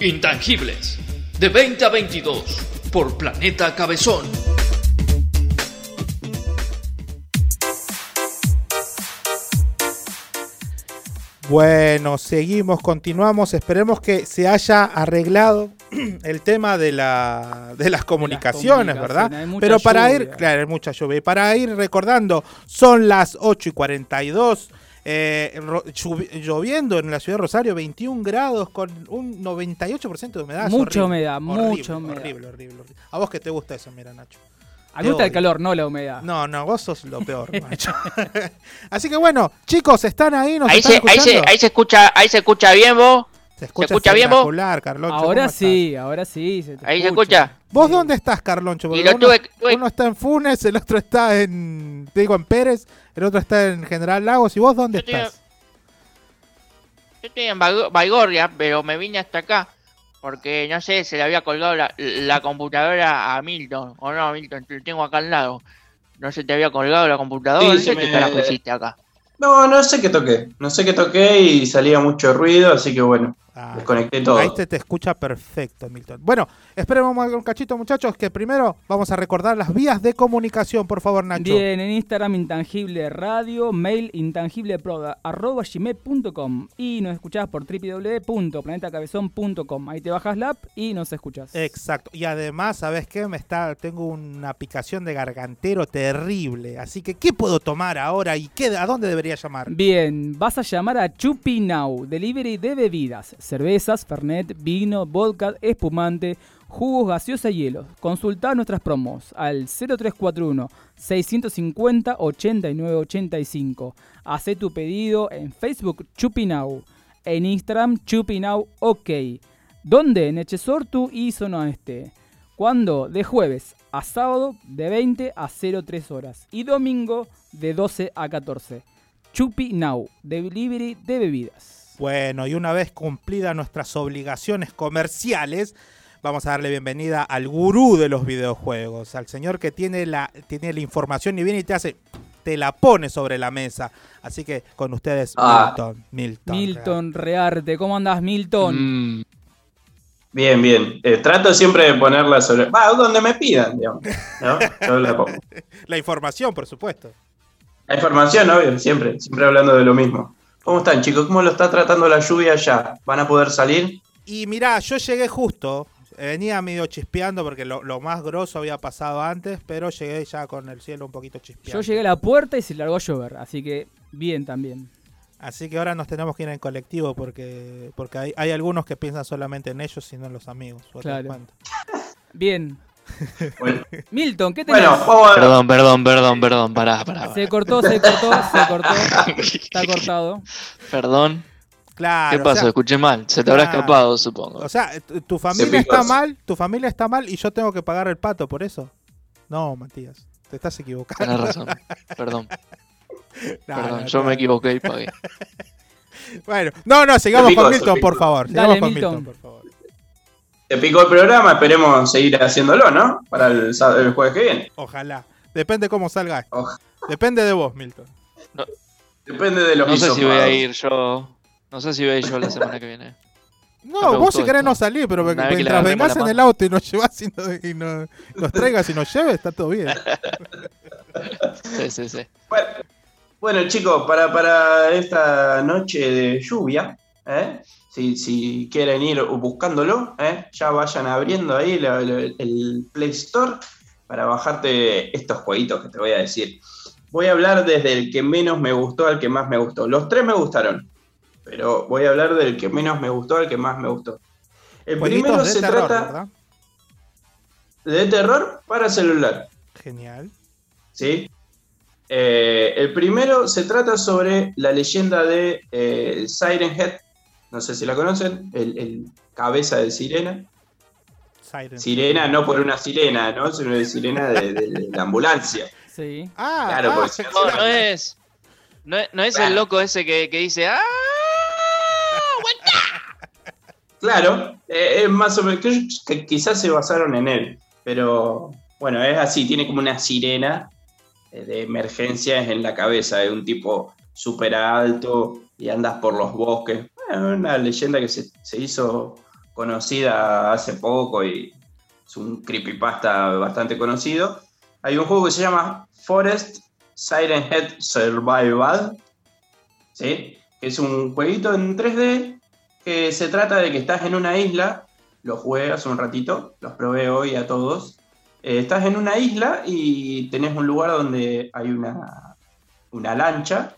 Intangibles. De 20 a 22. Por Planeta Cabezón. Bueno, seguimos, continuamos. Esperemos que se haya arreglado el tema de, la, de las comunicaciones, ¿verdad? comunicaciones, hay mucha Pero para ir, claro, hay mucha lluvia. Para ir recordando, son las 8 y 42. eh, lloviendo en la ciudad de Rosario, 21 grados con un 98% de humedad. Mucha humedad, mucha humedad. Horrible, horrible, horrible. A vos que te gusta eso, mira, Nacho. A mí gusta el calor, no la humedad. No, no, vos sos lo peor, Nacho. Así que bueno, chicos, están ahí, nos Ahí están se, ahí, se, escuchando? ahí se escucha, ahí se escucha bien vos. Se escucha, escucha bien vos? Carloncho. Ahora ¿cómo sí, ahora sí. se te Ahí se escucha. ¿Vos dónde estás, Carloncho? Porque Y lo uno, tuve- tuve- uno está en Funes, el otro está en, te digo, en Pérez, el otro está en General Lagos. ¿Y vos dónde Yo estoy- estás? Yo estoy en Baigo- Baigorria, pero me vine hasta acá. Porque, no sé, se le había colgado la, la computadora a Milton. O no, Milton, te lo tengo acá al lado. No se te había colgado la computadora. Sí, sé me- qué carajo hiciste acá. No, no sé qué toqué. No sé qué toqué y salía mucho ruido, así que bueno, desconecté todo. Ahí te, te escucha perfecto, Milton. Bueno, esperemos un cachito, muchachos, que primero vamos a recordar las vías de comunicación, por favor, Nacho. Bien, en Instagram intangible radio, mail intangibleproda, arroba gmail.com y nos escuchás por www.planetacabezón.com. Ahí te bajas la app y nos escuchás. Exacto. Y además, ¿sabes qué? Me está, tengo una picación de gargantero terrible. Así que, ¿qué puedo tomar ahora y qué, a dónde debería llamar? Bien, vas a llamar a Chupi Now, delivery de bebidas, cervezas, fernet, vino, vodka, espumante, jugos, gaseosa y hielos. Consulta nuestras promos al 0341 650 8985. Hacé tu pedido en Facebook Chupi Now, en Instagram Chupi Now OK. ¿Dónde? En Echesortu y Zona Este. ¿Cuándo? De jueves a sábado de 20 a 03 horas y domingo de 12 a 14. Chupi Now, delivery de bebidas. Bueno, y una vez cumplidas nuestras obligaciones comerciales, vamos a darle bienvenida al gurú de los videojuegos, al señor que tiene la, tiene la información y viene y te hace, te la pone sobre la mesa. Así que con ustedes, Ah. Milton. Milton. Milton Rearte, ¿cómo andás, Milton? Bien, bien. Eh, trato siempre de ponerla sobre. Va, donde me pidan, digamos. ¿no? Yo la pongo. La información, por supuesto. La información, obvio, siempre, siempre hablando de lo mismo. ¿Cómo están, chicos? ¿Cómo lo está tratando la lluvia allá? ¿Van a poder salir? Y mirá, yo llegué justo. Venía medio chispeando porque lo, lo más grosso había pasado antes, pero llegué ya con el cielo un poquito chispeando. Yo llegué a la puerta y se largó a llover, así que bien también. Así que ahora nos tenemos que ir en colectivo porque porque hay, hay algunos que piensan solamente en ellos y no en los amigos. Claro. Bien. Bueno. Milton, ¿qué tenés? Bueno, Perdón, perdón, perdón, perdón, pará, pará. Se cortó, se cortó, se cortó. Está cortado. Perdón. Claro. ¿Qué o pasó? sea, Escuché mal. Se te habrá escapado, supongo. O sea, tu- familia está mal, tu familia está mal y yo tengo que pagar el pato por eso. No, Matías, te estás equivocando. Tenés razón. Perdón. No, Perdón, no, yo no. me equivoqué y pagué. Bueno, no, no, sigamos con Milton, por favor. Dale, Sigamos con. Milton, por favor. Te picó el programa, esperemos seguir haciéndolo, ¿no? Para el, el jueves que viene. Ojalá. Depende cómo salga. Depende de vos, Milton. Depende de los No sé si voy a ir yo. No sé si voy a ir yo la semana que viene. No, vos si querés esto. no salir, pero Una mientras vengas en el auto y nos llevas y, no- y no- nos traigas y nos lleves, está todo bien. Sí, sí, sí. Bueno, bueno, chicos, para, para esta noche de lluvia, ¿eh? Si, si quieren ir buscándolo, ¿eh? ya vayan abriendo ahí la- la- el Play Store para bajarte estos jueguitos que te voy a decir. Voy a hablar desde el que menos me gustó al que más me gustó. Los tres me gustaron, pero voy a hablar del que menos me gustó al que más me gustó. El Jueguitos primero se terror, trata ¿verdad? de terror para celular. Genial. ¿sí? Eh, el primero se trata sobre la leyenda de eh, Siren Head, no sé si la conocen, el, el cabeza de sirena. Siren. Sirena no por una sirena, ¿no? sino de sirena de, de- de la ambulancia. Sí. Ah, Claro, ah, No, no es. No, es- no es el loco ese que, que dice. ¡Ah! Claro, eh, es más o menos, que, que quizás se basaron en él, pero bueno, es así, tiene como una sirena eh, de emergencias en la cabeza, de un tipo súper alto y andas por los bosques. Una leyenda que se, se hizo conocida hace poco y es un creepypasta bastante conocido. Hay un juego que se llama Forest Siren Head Survival, ¿sí? que es un jueguito en 3D que se trata de que estás en una isla, lo jugué hace un ratito, los probé hoy a todos. Eh, estás en una isla y tenés un lugar donde hay una, una lancha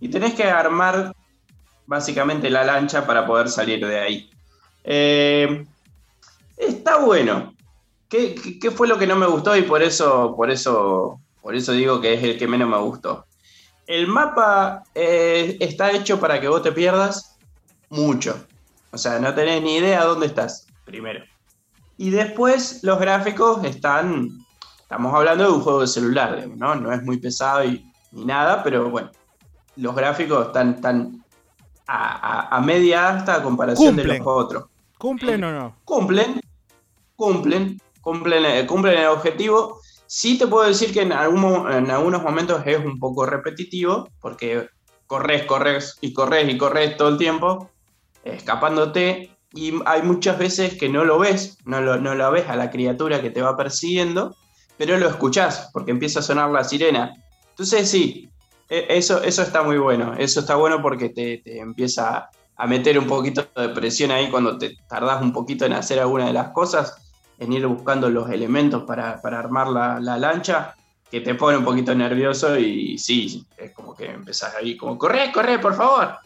y tenés que armar básicamente la lancha para poder salir de ahí. Eh, está bueno. ¿Qué, qué, fue lo que no me gustó? Y por eso, por eso, por eso digo que es el que menos me gustó. El mapa eh, está hecho para que vos te pierdas mucho. O sea, no tenés ni idea dónde estás, primero. Y después los gráficos están. Estamos hablando de un juego de celular, ¿no? No es muy pesado ni nada, pero bueno. Los gráficos están a, a- a media asta a comparación de los otros. ¿Cumplen o no? Cumplen, cumplen, cumplen, eh, cumplen el objetivo. Sí te puedo decir que en, algún en algunos momentos es un poco repetitivo, porque corres, corres y corres y corres todo el tiempo, escapándote, y hay muchas veces que no lo ves, no lo, no lo ves a la criatura que te va persiguiendo, pero lo escuchás, porque empieza a sonar la sirena. Entonces sí, eso, eso está muy bueno, eso está bueno porque te, te empieza a meter un poquito de presión ahí cuando te tardás un poquito en hacer alguna de las cosas, en ir buscando los elementos para, para armar la, la lancha, que te pone un poquito nervioso y sí, es como que empezás ahí como, corre, corre, por favor.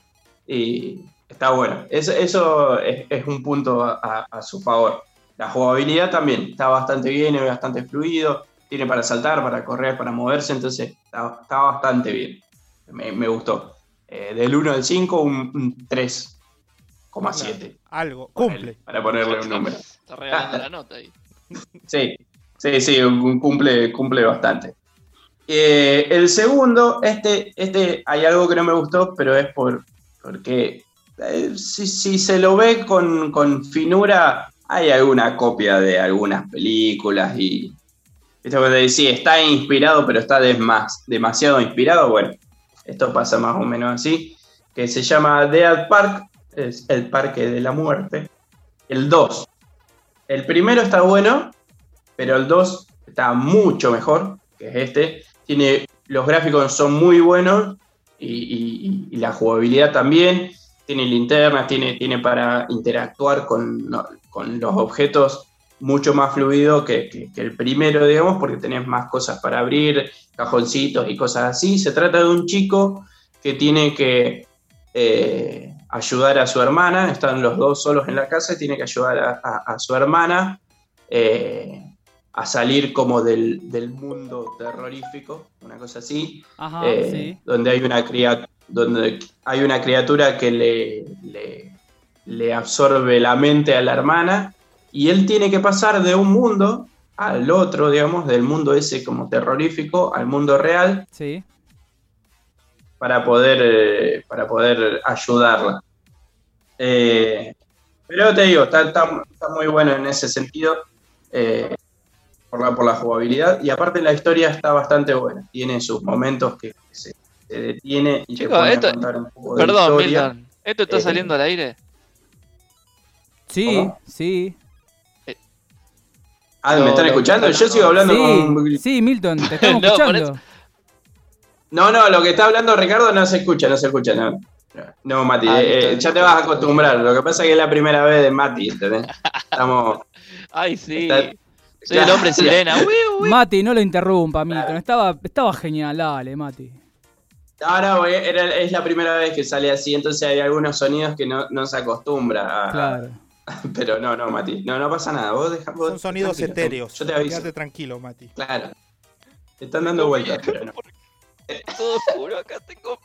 Y está bueno. Eso, eso es, es un punto a- a su favor. La jugabilidad también está bastante bien, es bastante fluido, tiene para saltar, para correr, para moverse, entonces está, está bastante bien. Me, me gustó. Eh, del 1 al 5, un, un 3,7. Algo, cumple. Para ponerle un número. Está regalando la nota ahí. Sí, sí, sí, cumple, cumple bastante. Eh, el segundo, este, este, hay algo que no me gustó, pero es por, porque eh, si, si se lo ve con, con finura, hay alguna copia de algunas películas y... Esto que te decía, está inspirado, pero está desmas- demasiado inspirado. Bueno, esto pasa más o menos así, que se llama Dead Park, es el parque de la muerte. El 2, El primero está bueno, pero el 2 está mucho mejor que es este. Tiene, los gráficos son muy buenos y, la jugabilidad también. Tiene linternas, tiene, tiene para interactuar con, con los objetos mucho más fluido que, que- que el primero, digamos, porque tenés más cosas para abrir, cajoncitos y cosas así. Se trata de un chico que tiene que eh, ayudar a su hermana, están los dos solos en la casa y tiene que ayudar a, a- a su hermana eh, a salir como del, del mundo terrorífico, una cosa así, Ajá, eh, sí. donde hay una criatura donde hay una criatura que le, le, le absorbe la mente a la hermana y él tiene que pasar de un mundo al otro, digamos, del mundo ese como terrorífico al mundo real Sí. para poder, eh, para poder ayudarla. Eh, pero te digo, está, está- está muy bueno en ese sentido, eh, por, la, por la jugabilidad, y aparte la historia está bastante buena, tiene sus momentos que se, se detiene y te esto- a contar un poco de Perdón, historia. Milton. ¿Esto está Eh, saliendo al aire? Sí, ¿Cómo? sí. Ah, ¿me están escuchando? Yo sigo hablando sí, con... Sí, Milton, te estamos No, escuchando. No, no, lo que está hablando Ricardo no se escucha, no se escucha, no. No, Mati, Ah, eh, eh, ya te vas a acostumbrar. Lo que pasa es que es la primera vez de Mati, ¿entendés? Estamos... Ay, sí. Está- Soy el hombre sirena. Uy, uy. Mati, no lo interrumpa, Milton. Estaba, estaba genial, dale, Mati. Ahora voy- era- es la primera vez que sale así, entonces hay algunos sonidos que no, no se acostumbra a... Claro. Pero no, no, Mati, no, no pasa nada. Vos deja, vos- Son sonidos tranquilo, etéreos. Yo te aviso. Quédate tranquilo, Mati. Claro. Te están dando vueltas, pero no. Todo oscuro, acá tengo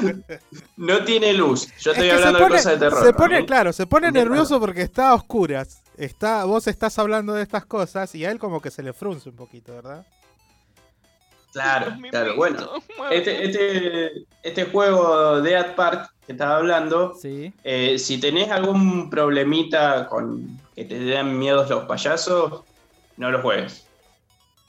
miedo. No tiene luz. Yo Es estoy que hablando de cosas de terror. se pone, ¿no? claro, se pone De nervioso porque está a oscuras. Está, vos estás hablando de estas cosas y a él como que se le frunce un poquito, ¿verdad? Claro, claro. Bueno, este, este, este juego Dead Park que estaba hablando, Sí. eh, si tenés algún problemita con que te den miedos los payasos, no lo juegues.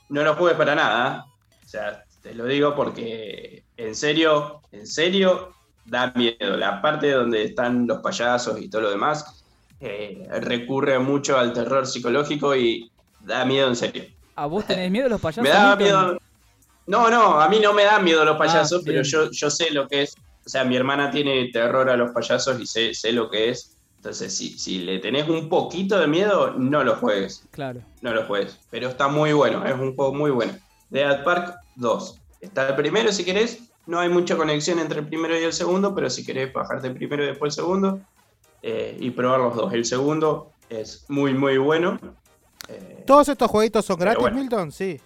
No lo juegues para nada. O sea, te lo digo porque en serio, en serio, da miedo. La parte donde están los payasos y todo lo demás eh, recurre mucho al terror psicológico y da miedo en serio. ¿A vos tenés miedo de los payasos? Me da miedo. No, no, a mí no me dan miedo los payasos, Ah, pero bien. yo, yo sé lo que es. O sea, mi hermana tiene terror a los payasos y sé, sé lo que es. Entonces, si, si le tenés un poquito de miedo, no lo juegues. Claro. No lo juegues. Pero está muy bueno, es un juego muy bueno. Dead Park 2. Está el primero si querés. No hay mucha conexión entre el primero y el segundo, pero si querés bajarte el primero y después el segundo eh, y probar los dos. El segundo es muy, muy bueno. ¿Todos estos jueguitos son Pero gratis, bueno. Milton? Sí.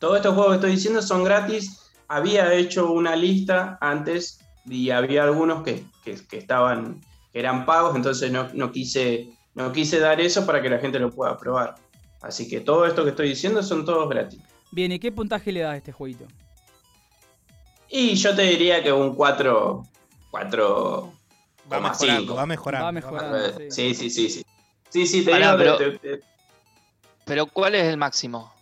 Todos estos juegos que estoy diciendo son gratis. Había hecho una lista antes y había algunos que, que- que estaban, que eran pagos, entonces no, no quise, no quise dar eso para que la gente lo pueda probar. Así que todo esto que estoy diciendo son todos gratis. Bien, ¿y qué puntaje le das a este jueguito? Y yo te diría que un 4, 4, Va mejorando, va mejorando. Va mejorando, Sí, sí, sí, sí. Sí, sí, te Pará, digo pero- te- te- Pero ¿cuál es el máximo?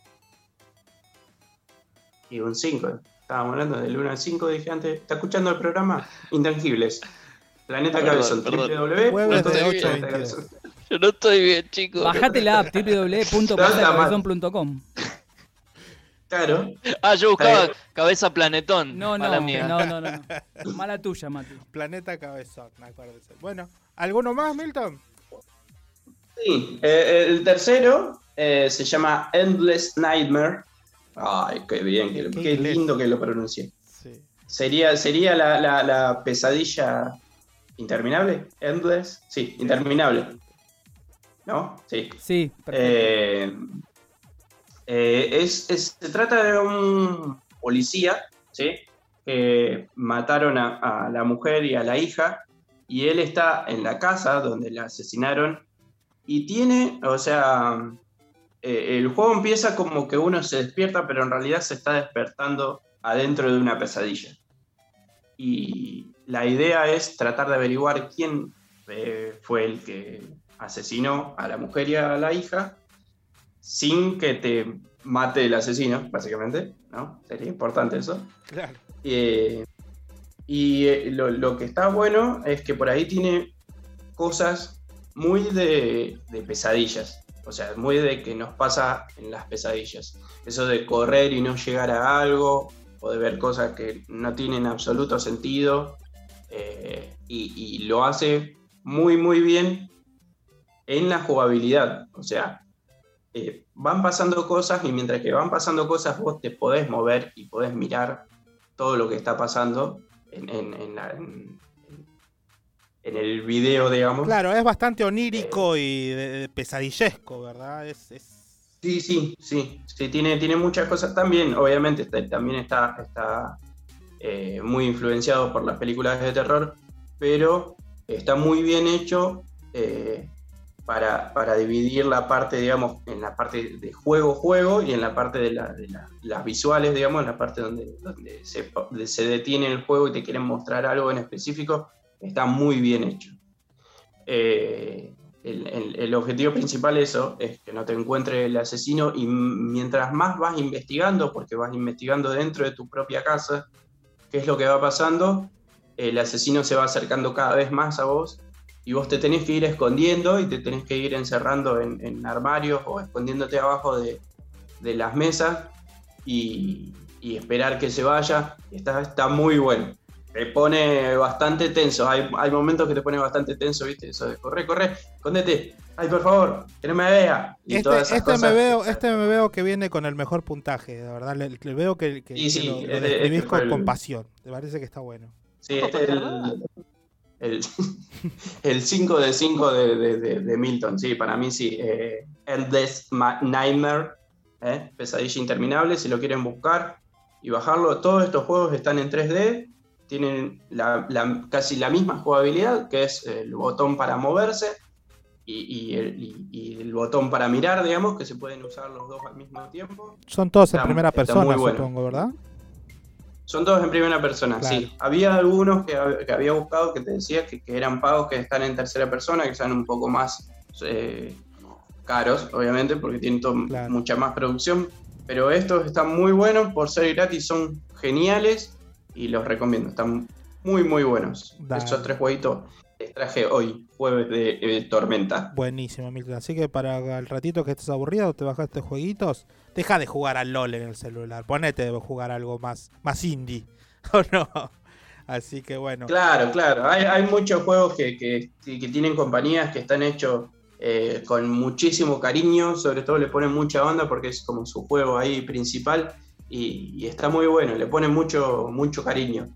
Y un 5. Estábamos hablando del 1 al 5, dije antes. ¿Está escuchando el programa? Intangibles. Planeta Cabezón. www. Jueves de Planeta 8 a 22. Cabezón. Yo no estoy bien, chicos. Bajate la app www.planetacabezón.com. Claro. Ah, yo buscaba cabeza planetón. No, no, Mala mía. no, no, no, no. Mala tuya, Mati. Planeta Cabezón, acuérdese. Bueno, ¿alguno más, Milton? Sí, eh, el tercero eh, se llama Endless Nightmare. Ay, qué bien, qué, qué lindo que lo pronuncié. Sí. Sería, sería la, la- la pesadilla interminable. Endless, sí, interminable. ¿No? Sí. Sí, Eh, eh, es, es- se trata de un policía, ¿sí? Que mataron a, a la mujer y a la hija, y él está en la casa donde la asesinaron, y tiene, o sea, eh, el juego empieza como que uno se despierta, pero en realidad se está despertando adentro de una pesadilla. Y la idea es tratar de averiguar quién eh, fue el que asesinó a la mujer y a la hija sin que te mate el asesino, básicamente, ¿no? Sería importante eso. Claro. Eh, y lo, lo que está bueno es que por ahí tiene cosas muy de, de pesadillas. O sea, muy de que nos pasa en las pesadillas. Eso de correr y no llegar a algo, o de ver cosas que no tienen absoluto sentido. eh, y, lo hace muy, muy bien en la jugabilidad. O sea, eh, van pasando cosas y mientras que van pasando cosas vos te podés mover y podés mirar todo lo que está pasando en la- en- en el video, digamos. Claro, es bastante onírico y de- de pesadillesco, ¿verdad? Es, es- Sí, sí, sí, sí, tiene, tiene muchas cosas también, obviamente está- también está, está eh, muy influenciado por las películas de terror, pero está muy bien hecho eh, para, para dividir la parte, digamos, en la parte de juego-juego y en la parte de, la- de la- las visuales, digamos, en la parte donde, donde se, donde se detiene el juego y te quieren mostrar algo en específico, está muy bien hecho. Eh, el, objetivo principal eso es que no te encuentre el asesino y mientras más vas investigando, porque vas investigando dentro de tu propia casa, qué es lo que va pasando, el asesino se va acercando cada vez más a vos y vos te tenés que ir escondiendo y te tenés que ir encerrando en, armarios o escondiéndote abajo de, de las mesas y, y esperar que se vaya. Está, está muy bueno. Te pone bastante tenso. Hay, hay momentos que te pone bastante tenso, ¿viste? Eso de corre, corre, escóndete. Ay, por favor, que no me vea. Y Este, todas esas este me veo, este me veo que viene con el mejor puntaje, de verdad. Le, le veo que, que- Sí, sí, lo este- describís este con, el- con pasión. Me parece que está bueno. Sí, este es el, el, el 5 de 5 de, de- de- de Milton, sí, para mí sí. Eh, Ma- Nightmare, eh, Pesadilla Interminable, si lo quieren buscar y bajarlo. Todos estos juegos están en 3D, tienen la- la- casi la misma jugabilidad, que es el botón para moverse y, y el, y- y el botón para mirar, digamos, que se pueden usar los dos al mismo tiempo. Son todos en primera persona, bueno. supongo, ¿verdad? Son todos en primera persona, Claro. sí. Había algunos que, hab- que había buscado que te decía que, que eran pagos que están en tercera persona, que son un poco más eh, caros, obviamente, porque tienen mucha más producción. Pero estos están muy buenos, por ser gratis son geniales y los recomiendo. Están muy, muy buenos. Dale. Esos tres jueguitos les traje hoy, jueves de eh, Tormenta. Buenísimo, Milton. Así que para el ratito que estés aburrido, te bajaste jueguitos, deja de jugar al LOL en el celular. Ponete a jugar algo más, más indie. ¿O no? Así que bueno. Claro, claro. Hay, hay muchos juegos que, que- que tienen compañías que están hechos eh, con muchísimo cariño, sobre todo le ponen mucha onda porque es como su juego ahí principal y, y está muy bueno, le ponen mucho, mucho cariño.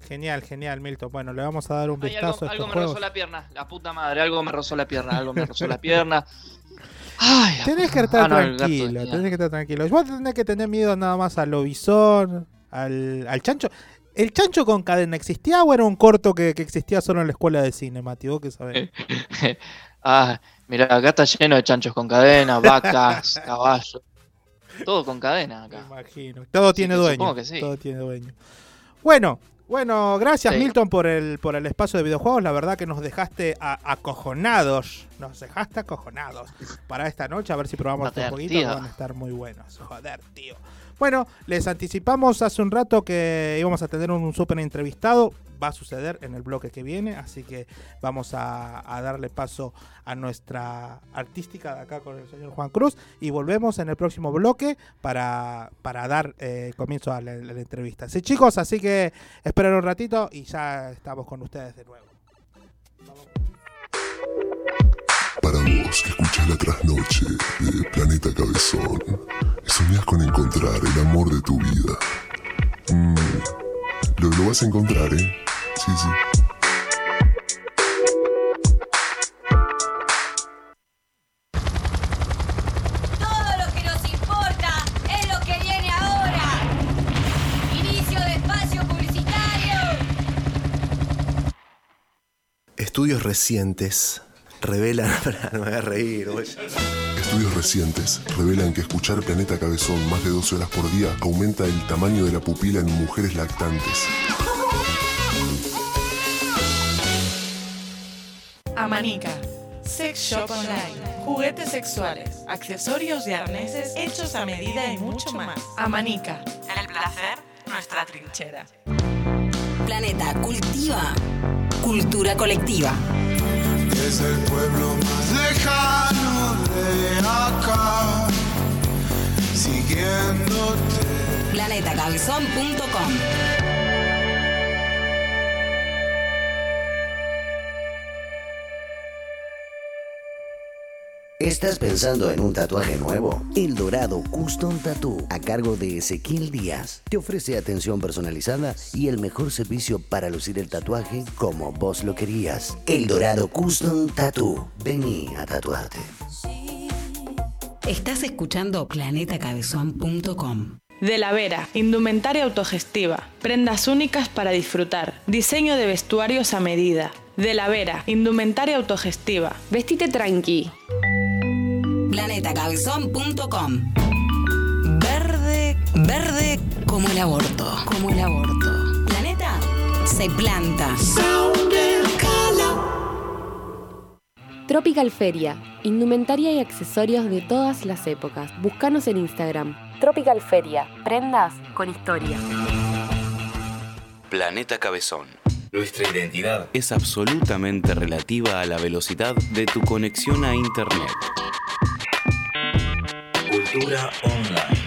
Genial, genial, Milton. Bueno, le vamos a dar un Ay, algo, vistazo a algo estos me juegos. rozó la pierna, la puta madre, algo me rozó la pierna, algo me rozó la pierna. Ay, la Tenés que estar Ah, no, tranquilo, tenía- tenés que estar tranquilo. Vos tenés que tener miedo nada más al lobizón, al, al chancho. ¿El chancho con cadena existía o era un corto que, que existía solo en la escuela de cine, Mati? ¿Vos qué sabés? Ah, mira, acá está lleno de chanchos con cadena, vacas, caballos. Todo con cadena acá. imagino. Todo tiene que dueño. supongo que sí. Todo tiene dueño. Bueno, bueno, gracias Sí. Milton por el, por el espacio de videojuegos. La verdad que nos dejaste a- acojonados. Nos dejaste acojonados para esta noche. A ver si probamos que tío. van a estar muy buenos. Joder, tío. Bueno, les anticipamos hace un rato que íbamos a tener un súper entrevistado. Va a suceder en el bloque que viene, así que vamos a, darle paso a nuestra artística de acá con el señor Juan Cruz y volvemos en el próximo bloque para, para dar eh, comienzo a la, entrevista. Sí, chicos, así que esperen un ratito y ya estamos con ustedes de nuevo. Para vos que escuchás la trasnoche de Planeta Cabezón y soñás con encontrar el amor de tu vida. Mm, lo vas a encontrar, ¿eh? Sí, sí. Todo lo que nos importa es lo que viene ahora. Inicio de espacio publicitario. Estudios recientes revelan. No me hagas reír, güey. Estudios recientes revelan que escuchar Planeta Cabezón más de 12 horas por día aumenta el tamaño de la pupila en mujeres lactantes. Amanica. Sex Shop Online. Juguetes sexuales, accesorios y arneses hechos a medida y mucho más. Amanica. El placer, nuestra trinchera. Planeta cultiva cultura colectiva. Es el pueblo más lejano de acá, siguiéndote. Planetacabezón.com ¿Estás pensando en un tatuaje nuevo? El Dorado Custom Tattoo, a cargo de Ezequiel Díaz, te ofrece atención personalizada y el mejor servicio para lucir el tatuaje como vos lo querías. El Dorado Custom Tattoo. Vení a tatuarte. Estás escuchando planetacabezón.com. De la Vera, indumentaria autogestiva, prendas únicas para disfrutar, diseño de vestuarios a medida. De la Vera, indumentaria autogestiva. Vestite tranqui. Planetacabezón.com Verde, verde como el aborto, como el aborto. Planeta se planta. Tropical Feria, indumentaria y accesorios de todas las épocas. Búscanos en Instagram. Tropical Feria, prendas con historia. Planeta Cabezón. Nuestra identidad es absolutamente relativa a la velocidad de tu conexión a Internet. Cultura online.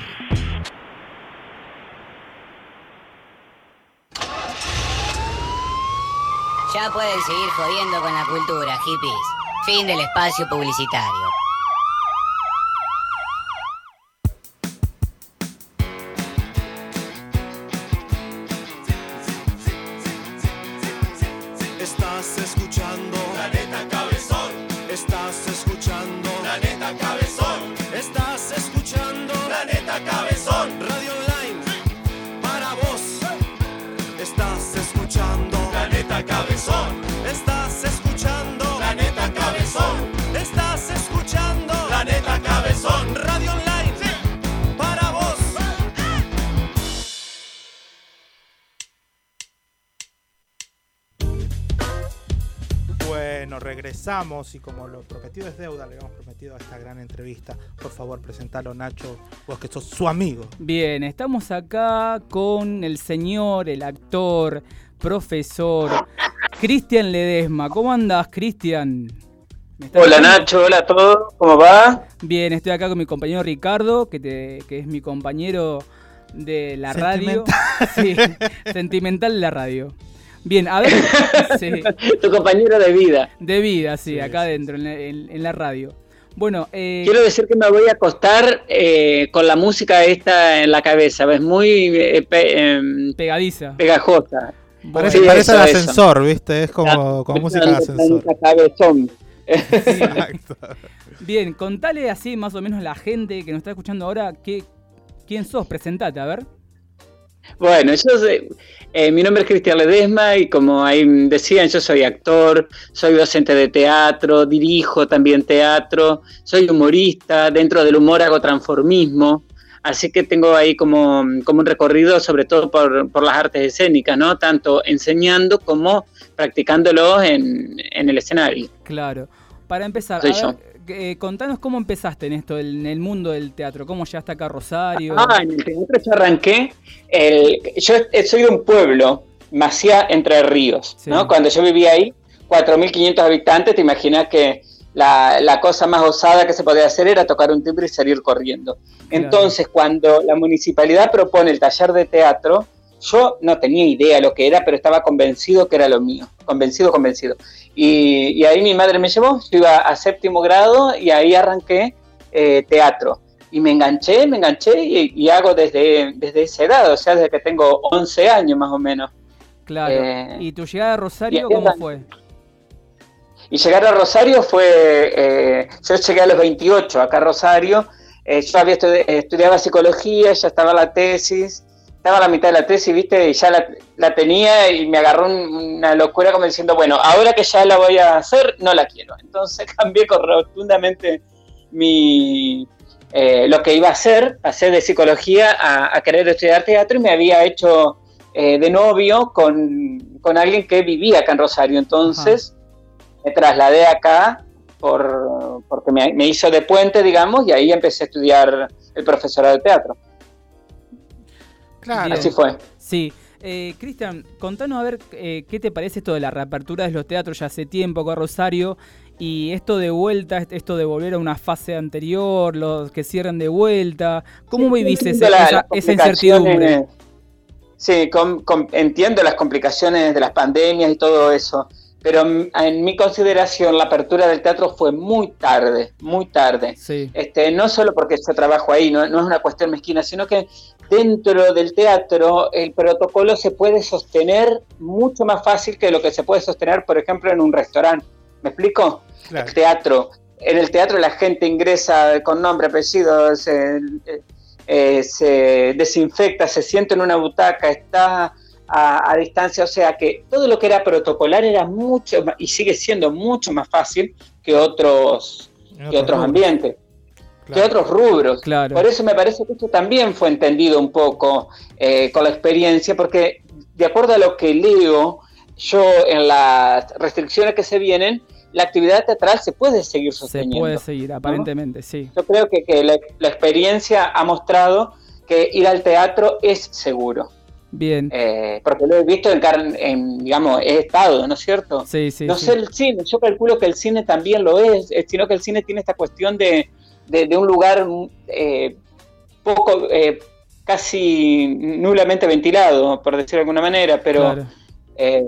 Ya pueden seguir jodiendo con la cultura, hippies. Fin del espacio publicitario. Regresamos y como lo prometido es deuda, le habíamos prometido a esta gran entrevista. Por favor, presentalo, Nacho, vos que sos su amigo. Bien, estamos acá con el señor, el actor, profesor, Cristian Ledesma. ¿Cómo andás, Cristian? ¿Me estás Hola? Nacho, hola a todos, ¿cómo va? Bien, estoy acá con mi compañero Ricardo, que, te- que es mi compañero de la radio. Sí, sentimental de la radio. Bien, a ver. sí. Tu compañero de vida. De vida, sí, acá adentro, en la, en- en la radio. Bueno, eh, Quiero decir que me voy a acostar eh, con la música esta en la cabeza, es muy eh, pe- em, pegadiza. pegajosa. Parece, Sí, parece eso, el eso. ascensor, ¿viste? Es como, como música de ascensor. Cabezón. bien, contale así más o menos a la gente que nos está escuchando ahora qué, quién sos, presentate, a ver. Bueno, yo soy- eh, mi nombre es Cristian Ledesma y como ahí decían, yo soy actor, soy docente de teatro, dirijo también teatro, soy humorista, dentro del humor hago transformismo, así que tengo ahí como, como un recorrido sobre todo por, por las artes escénicas, ¿no? Tanto enseñando como practicándolo en, en el escenario. Claro. Para empezar, Soy a yo. Eh, contanos cómo empezaste en esto, en el mundo del teatro, cómo llegaste acá a Rosario. Ah, en el teatro yo arranqué. el- yo eh, soy de un pueblo, Macía Entre Ríos, ¿no? Cuando yo vivía ahí, 4.500 habitantes, te imaginas que la, la cosa más osada que se podía hacer era tocar un timbre y salir corriendo. Entonces, cuando la municipalidad propone el taller de teatro, yo no tenía idea lo que era, pero estaba convencido que era lo mío, convencido, convencido. Y, y ahí mi madre me llevó, yo iba a séptimo grado y ahí arranqué eh, teatro. Y me enganché, me enganché y, y hago desde, desde esa edad, o sea, desde que tengo 11 años más o menos. Claro. Eh, ¿Y tu llegada a Rosario cómo fue? Y llegar a Rosario fue, eh, yo llegué a los 28 acá a Rosario, eh, yo había estudi- estudiaba psicología, ya estaba la tesis, estaba a la mitad de la tesis, viste, y ya la, la tenía y me agarró un- una locura como diciendo, bueno, ahora que ya la voy a hacer, no la quiero. Entonces cambié rotundamente mi, eh, lo que iba a hacer, hacer de psicología a, a querer estudiar teatro y me había hecho eh, de novio con, con alguien que vivía acá en Rosario. Entonces me trasladé acá por, porque me, me hizo de puente, digamos, y ahí empecé a estudiar el profesorado de teatro. Bien. Así fue. Sí. Eh, Cristian, contanos a ver eh, qué te parece esto de la reapertura de los teatros ya hace tiempo acá Rosario Y esto de vuelta, est- esto de volver a una fase anterior, los que cierren de vuelta, ¿cómo vivís la- esa, incertidumbre? Sí, com- com- entiendo las complicaciones de las pandemias y todo eso, pero en mi consideración la apertura del teatro fue muy tarde, muy tarde. Sí. Este, no solo porque yo trabajo ahí, no, no es una cuestión mezquina, sino que dentro del teatro el protocolo se puede sostener mucho más fácil que lo que se puede sostener, por ejemplo, en un restaurante. ¿Me explico? El teatro. En el teatro la gente ingresa con nombre, apellido, se, eh, eh, se desinfecta, se sienta en una butaca, está a, a distancia, o sea que todo lo que era protocolar era mucho y sigue siendo mucho más fácil que otros, que otros ambientes, que otros rubros. Claro. Por eso me parece que esto también fue entendido un poco eh, con la experiencia, porque de acuerdo a lo que leo, yo en las restricciones que se vienen, la actividad teatral se puede seguir Se sosteniendo. puede seguir, aparentemente, sí. Yo creo que, que la, la experiencia ha mostrado que ir al teatro es seguro. Bien. Eh, porque lo he visto en, carn- en, digamos, he estado, ¿no es cierto? Sí, sí. no sí. sé el cine, yo calculo que el cine también lo es, eh, sino que el cine tiene esta cuestión de, de, de un lugar eh, poco, eh, casi nulamente ventilado, por decirlo de alguna manera, pero... Claro. eh,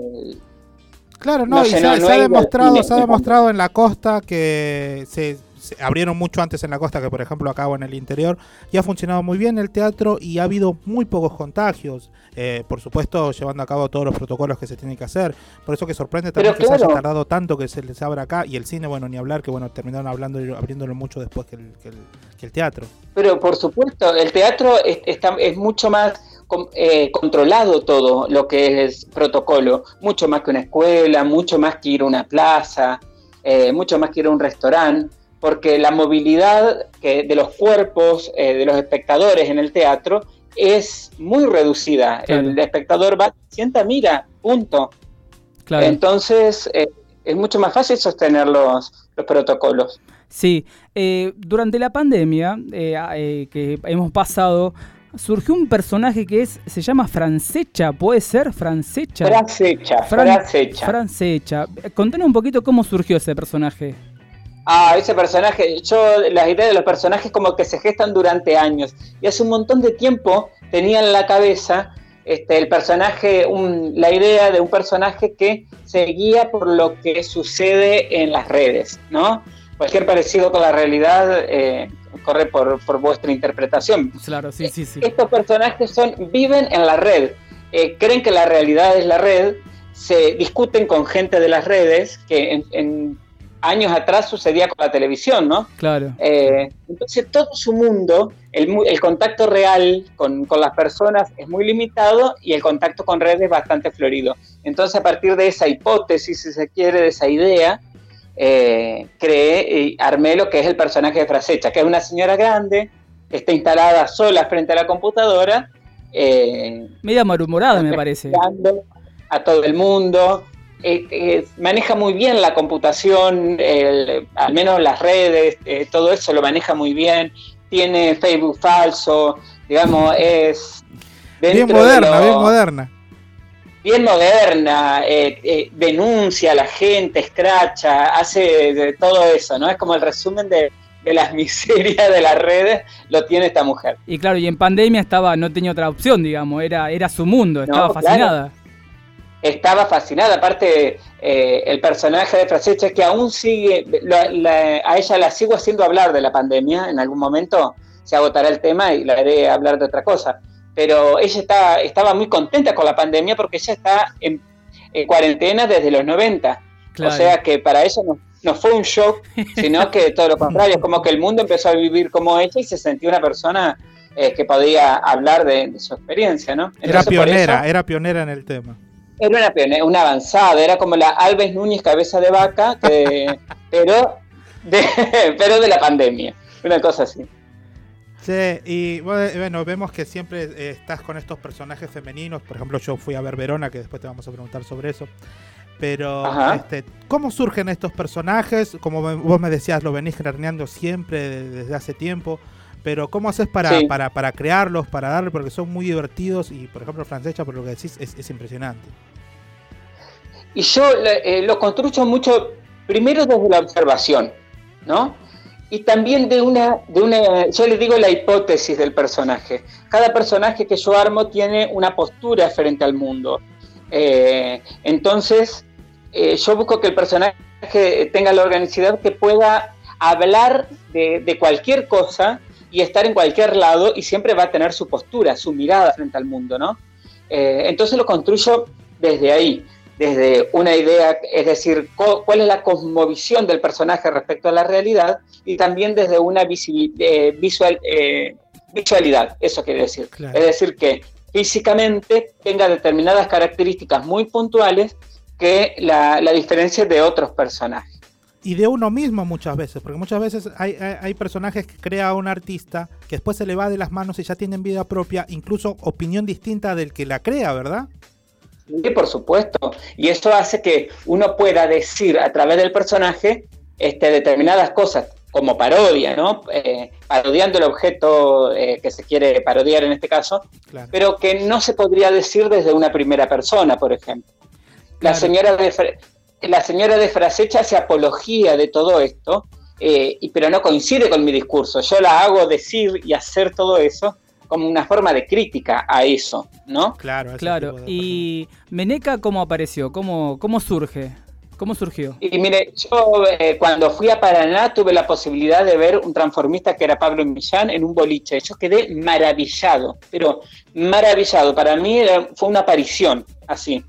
Claro, no, No y sé, se, no- se no ha demostrado, se ha demostrado en la costa que se, se abrieron mucho antes en la costa que por ejemplo acá o en el interior y ha funcionado muy bien el teatro y ha habido muy pocos contagios, eh, por supuesto llevando a cabo todos los protocolos que se tienen que hacer, por eso que sorprende también Pero que se haya tardado tanto que se les abra acá y el cine, bueno, ni hablar que bueno, terminaron hablando abriéndolo mucho después que el, que el, que el teatro. Pero por supuesto, el teatro es, está- es mucho más eh, controlado todo lo que es protocolo, mucho más que una escuela, mucho más que ir a una plaza, eh, mucho más que ir a un restaurante, porque la movilidad que- de los cuerpos eh, de los espectadores en el teatro es muy reducida. Claro. El espectador va, sienta, mira, punto. Claro. Entonces eh, es mucho más fácil sostener los, los protocolos. Sí, eh, durante la pandemia que hemos pasado, surgió un personaje que es se llama Francecha, ¿puede ser? Francecha. Francecha, Fran- Francecha. Francecha. Contanos un poquito cómo surgió ese personaje. Ah, ese personaje, yo las ideas de los personajes como que se gestan durante años y hace un montón de tiempo tenía en la cabeza este, el personaje, un- la idea de un personaje que se guía por lo que sucede en las redes, ¿no? Cualquier parecido con la realidad eh, corre por, por vuestra interpretación. Claro, sí, sí, sí. Estos personajes son, viven en la red, eh, creen que la realidad es la red, se discuten con gente de las redes, que en, en años atrás sucedía con la televisión, ¿no? Claro. Eh, entonces todo su mundo, el, contacto real con, con las personas es muy limitado y el contacto con redes es bastante florido. Entonces a partir de esa hipótesis, si se quiere, de esa idea, eh, creé y armé lo que es el personaje de Frasecha, que es una señora grande, que está instalada sola frente a la computadora, eh, Media malhumorada, me parece. a todo el mundo. Eh, eh, maneja muy bien la computación, el- al menos las redes, eh, todo eso lo maneja muy bien. Tiene Facebook falso, digamos, es. Bien moderna, lo- bien moderna. bien moderna, eh, eh, denuncia a la gente, escracha, hace de todo eso, ¿no? Es como el resumen de, de las miserias de las redes, lo tiene esta mujer. Y claro, y en pandemia estaba, no tenía otra opción, digamos, era, era su mundo, estaba No, fascinada. Estaba fascinada, aparte eh, el personaje de Francesca que aún sigue, la- la- a ella la sigo haciendo hablar de la pandemia, en algún momento se agotará el tema y la haré hablar de otra cosa, pero ella está, estaba muy contenta con la pandemia porque ella está en, en cuarentena desde los 90, Claro. o sea que para ella no, no fue un shock, sino que todo lo contrario, es como que el mundo empezó a vivir como ella y se sentía una persona eh, que podía hablar de, de su experiencia, ¿no? Era Entonces, pionera, eso- era pionera en el tema. Era una, pionera, una avanzada, era como la Alves Núñez cabeza de vaca, que- pero, de, pero de la pandemia, una cosa así. Sí, y bueno, bueno, vemos que siempre eh, estás con estos personajes femeninos. Por ejemplo, yo fui a ver Verona, que después te vamos a preguntar sobre eso. Pero, este, ¿cómo surgen estos personajes? Como me- vos me decías, lo venís craneando siempre de- desde hace tiempo. Pero, ¿cómo haces para, Sí. para, para crearlos, para darle? Porque son muy divertidos y, por ejemplo, Francesca, por lo que decís, es, es impresionante. Y yo eh, lo construyo mucho primero desde la observación, ¿no? Y también de una, de una, yo le digo la hipótesis del personaje. Cada personaje que yo armo tiene una postura frente al mundo. Eh, entonces, eh, yo busco que el personaje tenga la organicidad que pueda hablar de, de cualquier cosa y estar en cualquier lado y siempre va a tener su postura, su mirada frente al mundo, ¿no? Eh, entonces lo construyo desde ahí, desde una idea, es decir, cuál es la cosmovisión del personaje respecto a la realidad y también desde una visi- eh, visual, eh, visualidad, eso quiere decir. Claro. Es decir, que físicamente tenga determinadas características muy puntuales que la, la diferencia de otros personajes. Y de uno mismo muchas veces, porque muchas veces hay, hay- hay personajes que crea un artista que después se le va de las manos y ya tienen vida propia, incluso opinión distinta del que la crea, ¿verdad? Sí, por supuesto. Y eso hace que uno pueda decir a través del personaje este, determinadas cosas, como parodia, ¿no? Eh, parodiando el objeto eh, que se quiere parodiar en este caso, Claro. pero que no se podría decir desde una primera persona, por ejemplo. La señora de la señora de Frasecha hace apología de todo esto, eh, y, pero no coincide con mi discurso. Yo la hago decir y hacer todo eso como una forma de crítica a eso, ¿no? Claro, Claro. ¿Y Meneca cómo apareció? ¿Cómo, cómo surge? ¿Cómo surgió? Y mire, yo eh, cuando fui a Paraná tuve la posibilidad de ver un transformista que era Pablo Millán en un boliche. Yo quedé maravillado, pero maravillado. Para mí era- fue una aparición así,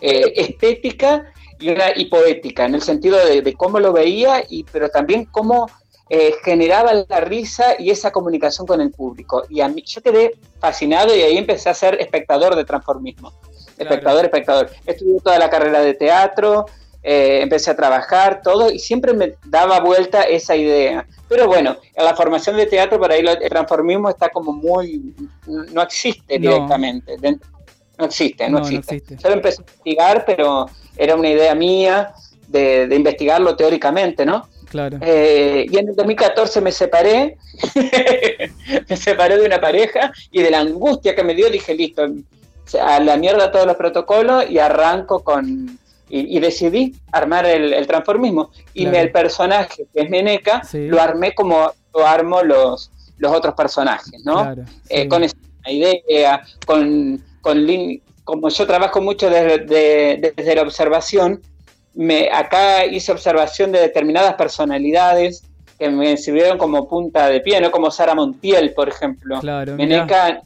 eh, estética y, poética, en el sentido de, de cómo lo veía, y, pero también cómo eh, generaba la risa y esa comunicación con el público. Y a mí, yo quedé fascinado y ahí empecé a ser espectador de transformismo. Espectador, espectador. Estudié toda la carrera de teatro, eh, empecé a trabajar, todo, y siempre me daba vuelta esa idea. Pero bueno, en la formación de teatro, por ahí el transformismo está como muy. no existe No. directamente. dentro- no existe, no, No, no existe. existe. Yo lo empecé a investigar, pero era una idea mía de, de investigarlo teóricamente, ¿no? Claro. Eh, y en el 2014 me separé, me separé de una pareja y de la angustia que me dio dije, listo, a la mierda todos los protocolos y arranco con... Y, y decidí armar el, el transformismo. Y Claro. me- el personaje, que es Meneca, Sí. lo armé como lo armo los, los otros personajes, ¿no? Claro, Eh, con esa idea, con, con como yo trabajo mucho desde, de- desde la observación, me, acá hice observación de determinadas personalidades que me sirvieron como punta de pie, ¿no? Como Sara Montiel, por ejemplo. Claro, Meneca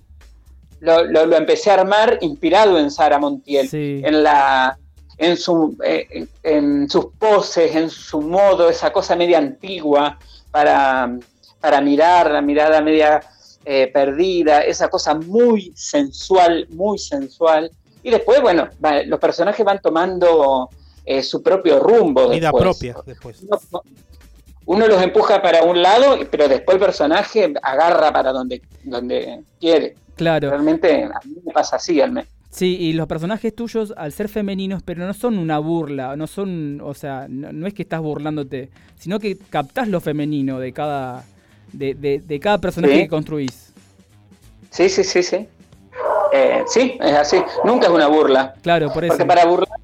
lo, lo- lo empecé a armar inspirado en Sara Montiel, Sí. en la en, su, eh, en, en sus poses, en su modo, esa cosa media antigua para, para mirar, la mirada media eh, perdida, esa cosa muy sensual, muy sensual. Y después, bueno, va- los personajes van tomando eh, su propio rumbo. Vida después. propia después. Uno, uno los empuja para un lado, pero después el personaje agarra para donde, donde quiere. Claro. Realmente a mí me pasa así, al menos. Sí, y los personajes tuyos, al ser femeninos, pero no son una burla, no son, o sea, no, no es que estás burlándote, sino que captás lo femenino de cada, de, de- de cada personaje Sí. que construís. Sí, sí, sí, sí. Eh, sí, es así. Nunca es una burla. Claro, por eso. Porque para burlar,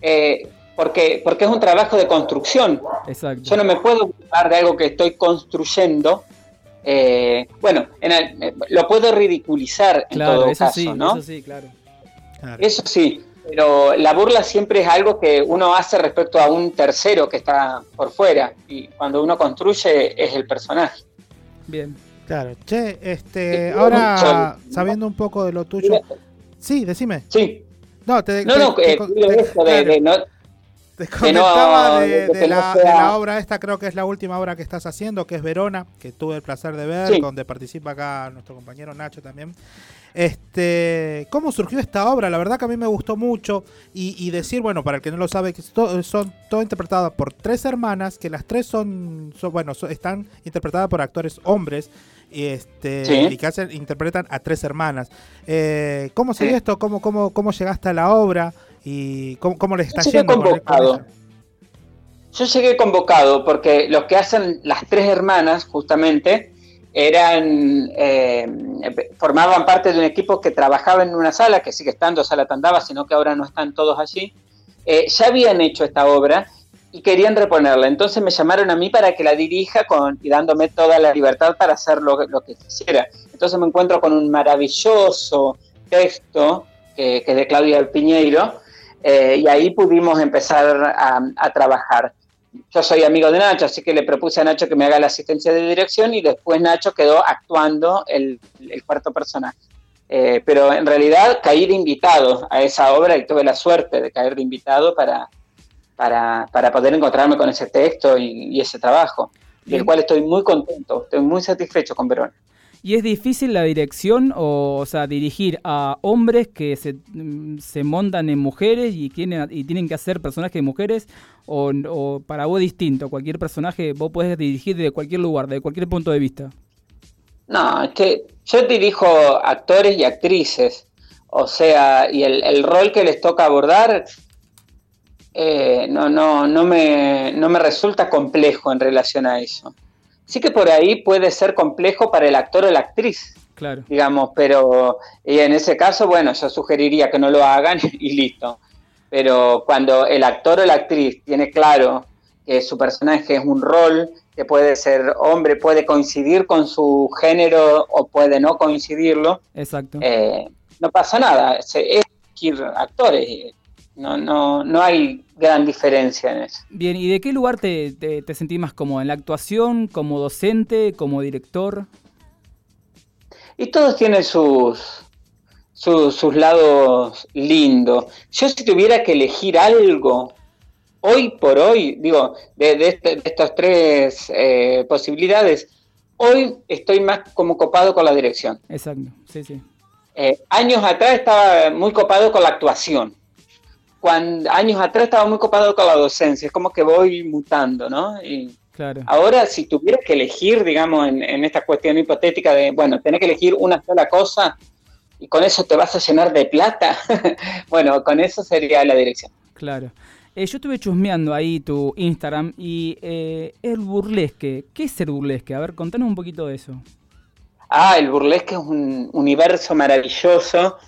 eh, porque, porque es un trabajo de construcción. Exacto. Yo no me puedo burlar de algo que estoy construyendo. eh, bueno, en el- eh, lo puedo ridiculizar en Claro, todo eso caso, sí, ¿no? eso sí, claro. Eso sí, pero la burla siempre es algo que uno hace respecto a un tercero que está por fuera. Y cuando uno construye es el personaje. Bien. Claro. Che, este, Sí, ahora sabiendo un poco de lo tuyo. Sí, decime. Sí. No, te, No, te- no, te- eh, te- digo esto de, de no, Te de no- comentaba de, no la, de sea- la obra esta, creo que es la última obra que estás haciendo, que es Verona, que tuve el placer de ver, Sí. donde participa acá nuestro compañero Nacho también. Este, ¿Cómo surgió esta obra? La verdad que a mí me gustó mucho y, y decir, bueno, para el que no lo sabe, que to- son todo interpretadas por tres hermanas, que las tres son, son- bueno, son- están interpretadas por actores hombres y este Sí. y que hacen, interpretan a tres hermanas. Eh, ¿Cómo se Sí. dio esto? ¿Cómo, cómo, ¿Cómo llegaste a la obra? ¿Y cómo, cómo les está Yo yendo con- con convocado. Yo llegué convocado porque los que hacen las tres hermanas, justamente, eran eh, formaban parte de un equipo que trabajaba en una sala, que sigue estando Sala Tandaba, sino que ahora no están todos allí. Eh, ya habían hecho esta obra y querían reponerla. Entonces me llamaron a mí para que la dirija con, y dándome toda la libertad para hacer lo, lo que quisiera. Entonces me encuentro con un maravilloso texto que, es de Claudia Piñeiro eh, y ahí pudimos empezar a trabajar. Yo soy amigo de Nacho, así que le propuse a Nacho que me haga la asistencia de dirección y después Nacho quedó actuando el, el cuarto personaje. Eh, pero en realidad caí de invitado a esa obra y tuve la suerte de caer de invitado para, para, para poder encontrarme con ese texto y, y ese trabajo, del cual estoy muy contento, estoy muy satisfecho con Verón. ¿Y es difícil la dirección o, o sea, dirigir a hombres que se, se montan en mujeres y tienen, y tienen que hacer personajes de mujeres? O, o para vos distinto, cualquier personaje vos podés dirigir de cualquier lugar, de cualquier punto de vista? No, es yo dirijo actores y actrices, o sea, y el, el rol que les toca abordar eh, no, no, no, me, no me resulta complejo en relación a eso. Sí que por ahí puede ser complejo para el actor o la actriz, Claro. digamos, pero y en ese caso, bueno, yo sugeriría que no lo hagan y listo. Pero cuando el actor o la actriz tiene claro que su personaje es un rol, que puede ser hombre, puede coincidir con su género o puede no coincidirlo, Exacto. eh, no pasa nada. Se, es elegir actores. No, no, no hay gran diferencia en eso. Bien, ¿y de qué lugar te, te, te sentís más cómodo? ¿En la actuación, como docente, como director? Y todos tienen sus, sus, sus lados lindos. Yo si tuviera que elegir algo, hoy por hoy, digo, de, de, este- de estas tres eh, posibilidades, hoy estoy más como copado con la dirección. Exacto, sí, sí. Eh, años atrás estaba muy copado con la actuación. Cuando, años atrás estaba muy copado con la docencia. Es como que voy mutando, ¿no? Y Claro. ahora, si tuvieras que elegir, digamos, en, en esta cuestión hipotética de, bueno, tenés que elegir una sola cosa y con eso te vas a llenar de plata, bueno, con eso sería la dirección. Claro. Eh, yo estuve chusmeando ahí tu Instagram y eh, el burlesque. ¿Qué es el burlesque? A ver, contanos un poquito de eso. Ah, el burlesque es un universo maravilloso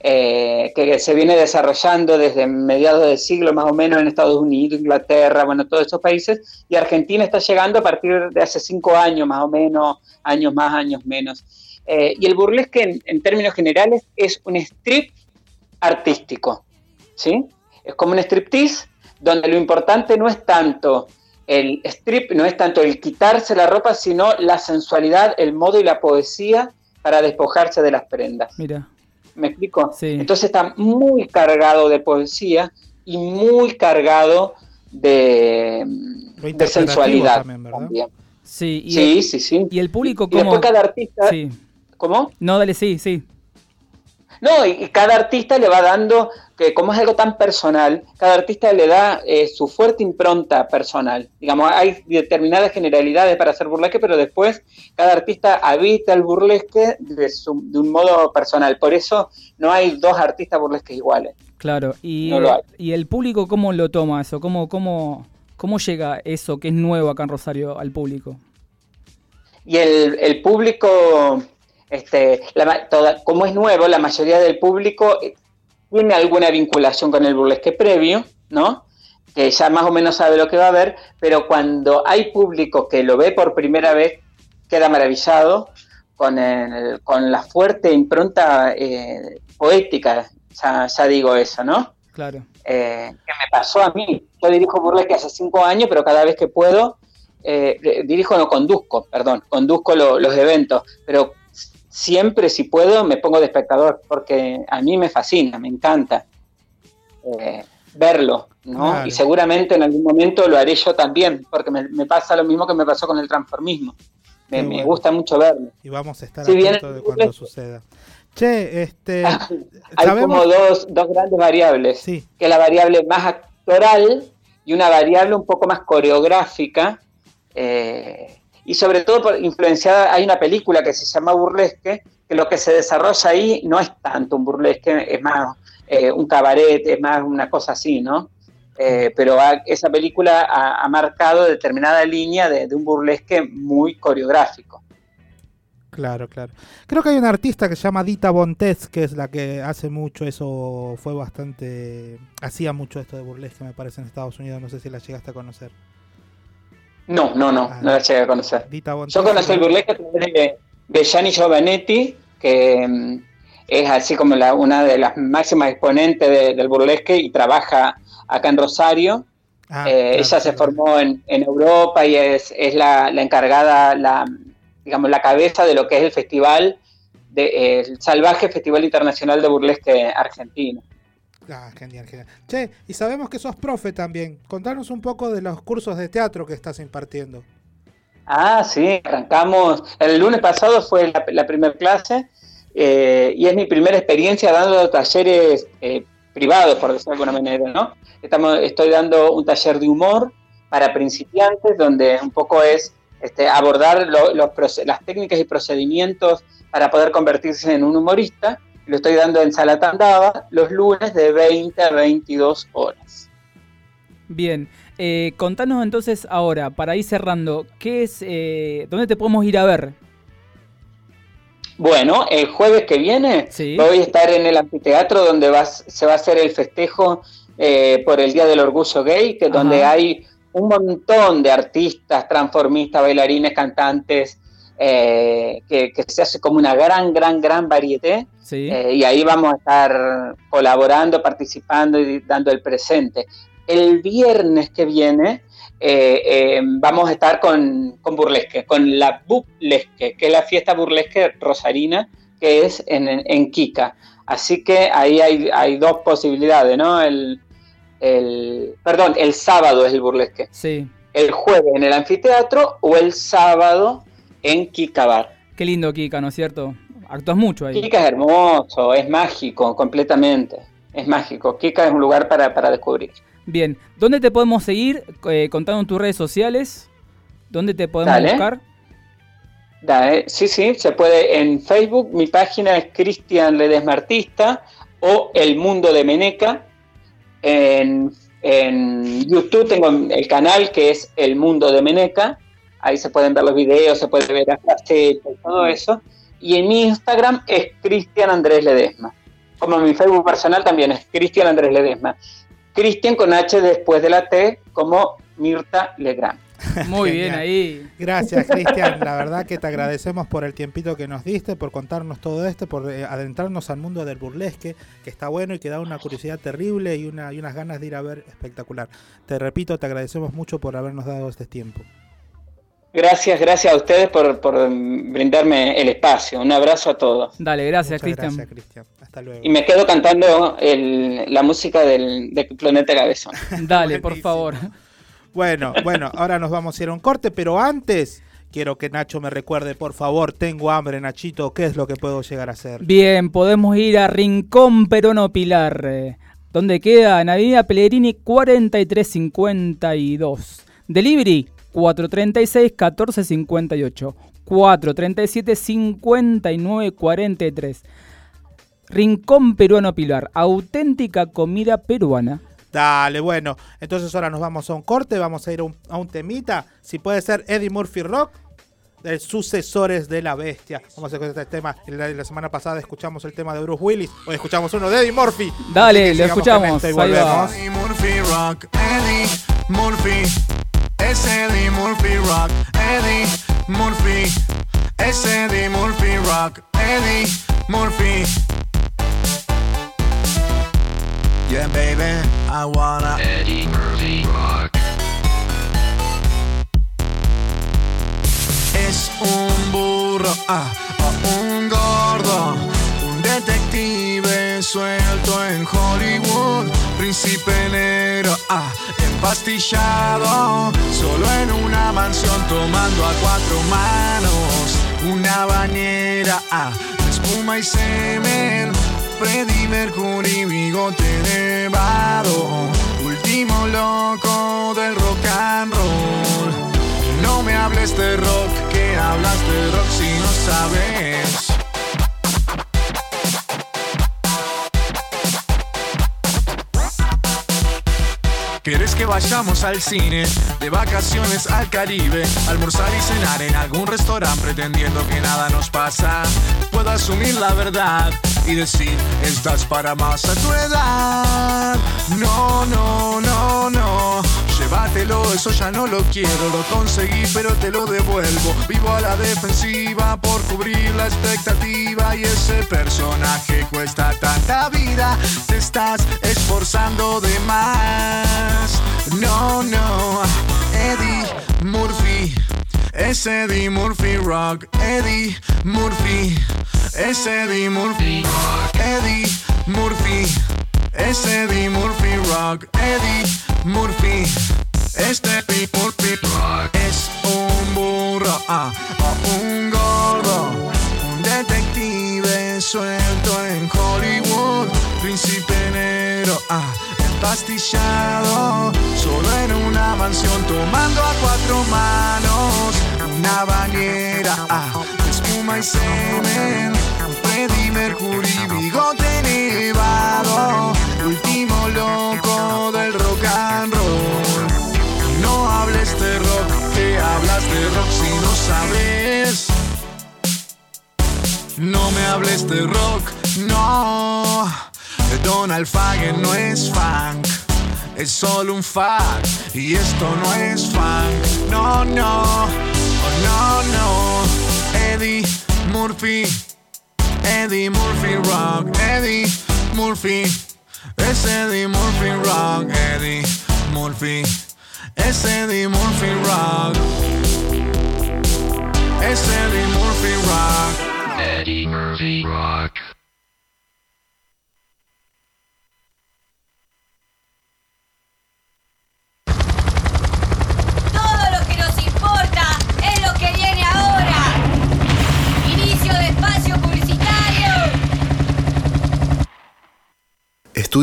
eh, que se viene desarrollando desde mediados del siglo más o menos en Estados Unidos, Inglaterra, bueno, todos esos países, y Argentina está llegando a partir de hace cinco años más o menos, años más, años menos. Eh, y el burlesque en, en términos generales es un strip artístico, ¿sí? Es como un striptease donde lo importante no es tanto el strip, no es tanto el quitarse la ropa, sino la sensualidad, el modo y la poesía para despojarse de las prendas. Mira. ¿Me explico? Entonces está muy cargado de poesía y muy cargado de, sensualidad. también. Sí, y Sí, el, sí, sí. Y el público, Y después ¿cómo? cada artista... Sí. ¿Cómo? No, dale, sí, sí. No, y, y cada artista le va dando, que como es algo tan personal, cada artista le da eh, su fuerte impronta personal. Digamos, hay determinadas generalidades para hacer burlesque, pero después cada artista habita el burlesque de, su- de un modo personal. Por eso no hay dos artistas burlesques iguales. Claro. Y, No y el público, ¿cómo lo toma eso? ¿Cómo, cómo, ¿Cómo llega eso que es nuevo acá en Rosario al público? Y el, el público, este, la toda- como es nuevo, la mayoría del público eh, tiene alguna vinculación con el burlesque previo, ¿no? Que ya más o menos sabe lo que va a ver, pero cuando hay público que lo ve por primera vez, queda maravillado con, el- con la fuerte impronta eh, poética, ya, ya digo eso, ¿no? Claro. eh, que me pasó a mí. Yo dirijo burlesque hace cinco años, pero cada vez que puedo, eh, eh, dirijo, no conduzco, perdón, conduzco lo- los eventos, pero siempre si puedo me pongo de espectador, porque a mí me fascina, me encanta eh, verlo, ¿no? Claro. Y seguramente en algún momento lo haré yo también, porque me, me pasa lo mismo que me pasó con el transformismo. Me, gusta mucho verlo. Y vamos a estar Si bien de cuando suceda. Che, este. Hay sabemos. como dos, dos grandes variables, que es la variable más actoral y una variable un poco más coreográfica, eh, y sobre todo por, influenciada, hay una película que se llama Burlesque, que lo que se desarrolla ahí no es tanto un burlesque, es más eh, un cabaret, es más una cosa así, ¿no? Eh, pero esa película ha, ha marcado determinada línea de, de un burlesque muy coreográfico. Claro, claro. Creo que hay una artista que se llama Dita Bontes, que es la que hace mucho eso, fue bastante, hacía mucho esto de burlesque, me parece, en Estados Unidos, no sé si la llegaste a conocer. No, no, no, no la llegué a conocer. Yo conocí el burlesque a través de, de Gianni Giovanetti, que mm, es así como la, una de las máximas exponentes de- del burlesque y trabaja acá en Rosario. Ah, Eh, ella se formó en, en Europa y es, es la, la encargada, la, digamos, la cabeza de lo que es el festival, de, el Salvaje Festival Internacional de Burlesque Argentino. Ah, genial, genial. Che, y sabemos que sos profe también. Contanos un poco de los cursos de teatro que estás impartiendo. Ah, sí, arrancamos. El lunes pasado fue la, primera clase eh, y es mi primera experiencia dando talleres eh, privados, por decirlo de alguna manera, ¿no? Estamos, estoy dando un taller de humor para principiantes, donde un poco es este, abordar lo- los las técnicas y procedimientos para poder convertirse en un humorista. Lo estoy dando en Sala Tandava los lunes de 20 a 22 horas. Bien, eh, contanos entonces ahora, para ir cerrando, ¿qué es, eh, ¿dónde te podemos ir a ver? Bueno, el jueves que viene voy a estar en el anfiteatro donde se va a hacer el festejo eh, por el Día del Orgullo Gay, que donde hay un montón de artistas, transformistas, bailarines, cantantes, eh, que, que se hace como una gran, gran, gran variedad. Sí. Eh, y ahí vamos a estar colaborando, participando y dando el presente. El viernes que viene eh, eh, vamos a estar con, con burlesque, con la burlesque, que es la fiesta burlesque rosarina, que es en, en- en Kika. Así que ahí hay, hay dos posibilidades, ¿no? El, el- perdón, el sábado es el burlesque. Sí. El jueves en el anfiteatro o el sábado en Kika Bar. Qué lindo, Kika, ¿no es cierto? Actúas mucho ahí. Kika es hermoso, es mágico, completamente. Es mágico. Kika es un lugar para, para descubrir. Bien, ¿dónde te podemos seguir? Eh, contando en tus redes sociales. ¿Dónde te podemos Dale. buscar? Da, eh, Sí, sí, se puede en Facebook. Mi página es Cristian Ledesma Artista o El Mundo de Meneca. En, en YouTube tengo el canal que es El Mundo de Meneca. Ahí se pueden ver los videos, se puede ver las facetas y todo eso. Y en mi Instagram es Cristian Andrés Ledesma. Como mi Facebook personal también es Cristian Andrés Ledesma. Cristian con H después de la T como Mirta Legrand. Muy bien ahí. Gracias, Cristian. La verdad que te agradecemos por el tiempito que nos diste, por contarnos todo esto, por eh, adentrarnos al mundo del burlesque, que está bueno y que da una curiosidad terrible y, una, y unas ganas de ir a ver espectacular. Te repito, te agradecemos mucho por habernos dado este tiempo. Gracias, gracias a ustedes por, por brindarme el espacio. Un abrazo a todos. Dale, gracias, Cristian. gracias, Cristian. Hasta luego. Y me quedo cantando el- la música del, de Planeta Cabezón. Dale, por favor. Bueno, bueno, ahora nos vamos a ir a un corte, pero antes quiero que Nacho me recuerde, por favor, tengo hambre, Nachito, ¿qué es lo que puedo llegar a hacer? Bien, podemos ir a Rincón Peruano Pilar. eh, donde queda en Avenida Pellegrini 4352. Delivery 436-1458. 437-5943. Rincón Peruano Pilar. Auténtica comida peruana. Dale, bueno, entonces ahora nos vamos a un corte, vamos a ir a un, a un temita, si puede ser Eddie Murphy Rock, de sucesores de la bestia. Vamos a escuchar este tema, la, la semana pasada escuchamos el tema de Bruce Willis, hoy escuchamos uno de Eddie Murphy. Dale, lo escuchamos, volvemos. Eddie Murphy Rock, Eddie Murphy, es Eddie Murphy Rock, Eddie Murphy, es Eddie Murphy Rock, Eddie Murphy. Yeah, baby, I wanna Eddie Murphy Rock. Es un burro, ah, o un gordo, un detective suelto en Hollywood, príncipe negro, ah, empastillado, solo en una mansión tomando a cuatro manos, una bañera, ah, espuma y semen, Freddie Mercury, bigote de vado, último loco del rock and roll. No me hables de rock, que hablas de rock si no sabes. ¿Quieres que vayamos al cine? De vacaciones al Caribe, almorzar y cenar en algún restaurante pretendiendo que nada nos pasa. Puedo asumir la verdad y decir, estás para más a tu edad. No, no, no, no. Llévatelo, eso ya no lo quiero. Lo conseguí, pero te lo devuelvo. Vivo a la defensiva por cubrir la expectativa. Y ese personaje cuesta tanta vida. Te estás esforzando de más. No, no. Eddie Murphy. Es Eddie Murphy Rock. Eddie Murphy. Es Eddie Murphy. Eddie Murphy. Es Eddie Murphy Rock. Eddie Murphy. Este Murphy Rock es un burro ah, o un gordo. Un detective suelto en Hollywood. Príncipe negro. Ah, empastillado. Solo en una mansión tomando a cuatro manos. Una bañera. Ah, espuma y semen. Freddie Mercury, bigote nevado. Último loco del rock and roll. No hables de rock, te hablas de rock si no sabes. No me hables de rock, no. Donald Fagen no es funk, es solo un fact. Y esto no es funk, no, no, oh, no, no. Eddie Murphy, Eddie Murphy Rock, Eddie Murphy. Es Eddie Murphy Rock, Eddie Murphy. Es Eddie Murphy Rock. Es Eddie Murphy Rock. Eddie Murphy Rock.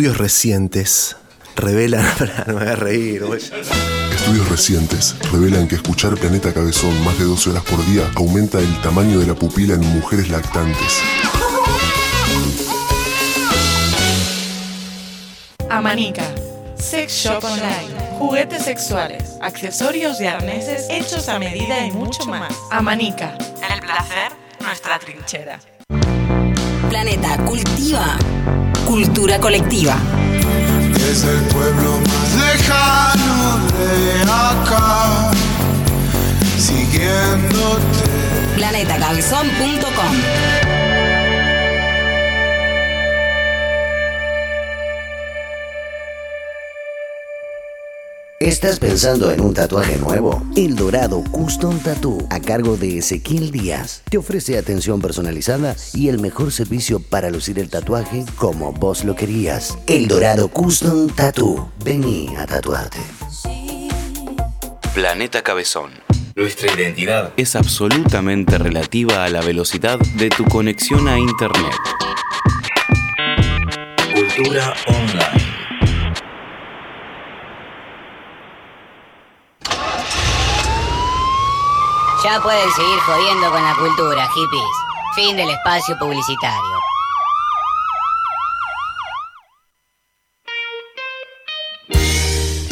Estudios recientes revelan. no me voy a reír, güey. Estudios recientes revelan que escuchar Planeta Cabezón más de 12 horas por día aumenta el tamaño de la pupila en mujeres lactantes. Amanica. Sex Shop Online. Juguetes sexuales, accesorios y arneses hechos a medida y mucho más. Amanica. El placer, nuestra trinchera. Planeta cultiva cultura colectiva. Es el pueblo más lejano de acá, siguiéndote. Planetacabezón.com ¿Estás pensando en un tatuaje nuevo? El Dorado Custom Tattoo, a cargo de Ezequiel Díaz, te ofrece atención personalizada y el mejor servicio para lucir el tatuaje como vos lo querías. El Dorado Custom Tattoo. Vení a tatuarte. Planeta Cabezón. Nuestra identidad es absolutamente relativa a la velocidad de tu conexión a Internet. Cultura online. Ya pueden seguir jodiendo con la cultura, hippies. Fin del espacio publicitario.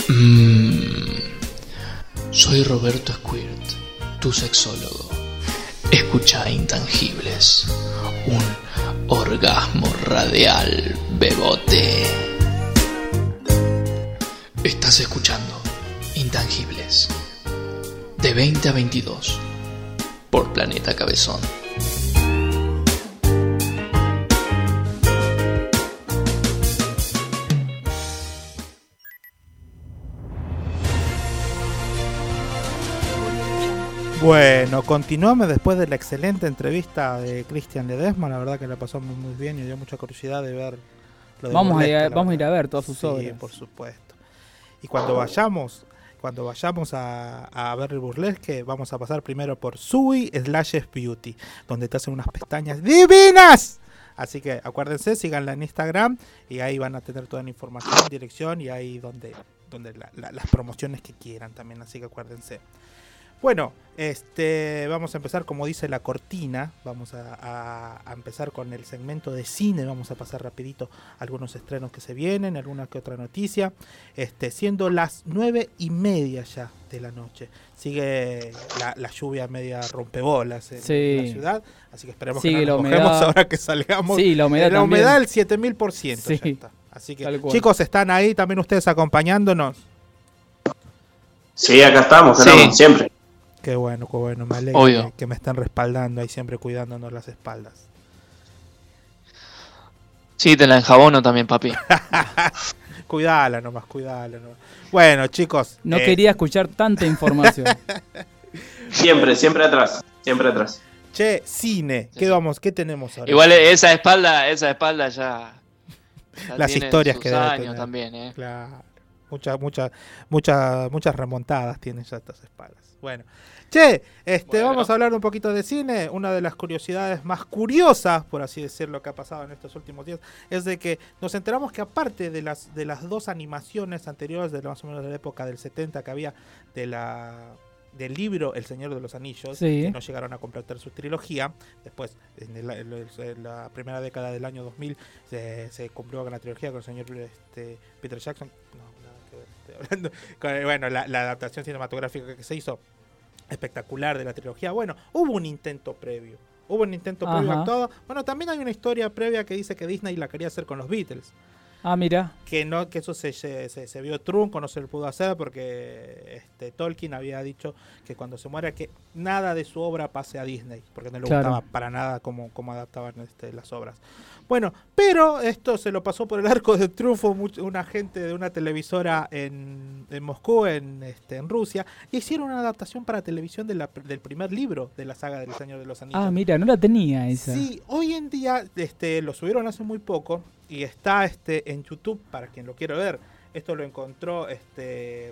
Mm. Soy Roberto Squirt, tu sexólogo. Escucha Intangibles, un orgasmo radial bebote. Estás escuchando Intangibles, de 20 a 22, por Planeta Cabezón. Bueno, continuamos después de la excelente entrevista de Cristian Ledesma. La verdad que la pasamos muy bien y dio mucha curiosidad de ver lo de Vamos a ir a- la vamos a ir a ver todas sus Sí, obras. por supuesto. Y cuando vayamos, cuando vayamos a, ver el burlesque, vamos a pasar primero por Sui Slashes Beauty, donde te hacen unas pestañas divinas. Así que acuérdense, síganla en Instagram y ahí van a tener toda la información, dirección y ahí donde, donde la- la- las promociones que quieran también. Así que acuérdense. Bueno, este, vamos a empezar como dice la cortina. Vamos a, a- a empezar con el segmento de cine. Vamos a pasar rapidito algunos estrenos que se vienen, alguna que otra noticia. Este, siendo las nueve y media ya de la noche. Sigue la, la lluvia media rompebolas en Sí. la ciudad. Así que esperemos Sigue que no nos mojemos ahora que salgamos. Sí, la humedad la también. humedad el 7000%. Sí. ya está. Así que chicos, están ahí también ustedes acompañándonos. Sí, acá estamos, Sí. estamos, siempre. Qué bueno, qué bueno, me alegra Obvio. que, me están respaldando ahí siempre cuidándonos las espaldas. Sí, te la enjabono también, papi. Cuidala nomás, cuidala nomás. Bueno, chicos. No eh, quería escuchar tanta información. Siempre, siempre atrás, siempre atrás. Che, cine, ¿qué vamos, qué tenemos ahora? Igual esa espalda, esa espalda ya. ya las tiene historias sus que debe años tener. también, eh. Claro. Muchas, muchas, muchas, muchas remontadas tienen ya estas espaldas. Bueno. Che, este, vamos a hablar un poquito de cine. Una de las curiosidades más curiosas, por así decirlo, que ha pasado en estos últimos días, es de que nos enteramos que aparte de las, de las dos animaciones anteriores, de más o menos de la época del 70 que había de la del libro El Señor de los Anillos, Sí. que no llegaron a completar su trilogía. Después, en, en la primera década del año 2000, se, se cumplió con la trilogía con el señor este, Peter Jackson. No, estoy hablando. Con, bueno, la, la adaptación cinematográfica que se hizo, espectacular de la trilogía. Bueno, hubo un intento previo. Hubo un intento previo a todo. Bueno, también hay una historia previa que dice que Disney la quería hacer con los Beatles Ah, mira. que no que eso se, se, se- se vio trunco, no se lo pudo hacer porque este, Tolkien había dicho que cuando se muera que nada de su obra pase a Disney, porque no le Claro. gustaba para nada cómo, cómo adaptaban este, las obras. Bueno, pero esto se lo pasó por el arco de triunfo much- un agente de una televisora en, en Moscú, en, este, en Rusia, y hicieron una adaptación para televisión de la- del primer libro de la saga del Señor de los Anillos. Ah, mira, no la tenía esa. Sí, hoy en día este, lo subieron hace muy poco y está este, en YouTube para quien lo quiera ver. Esto lo encontró, este,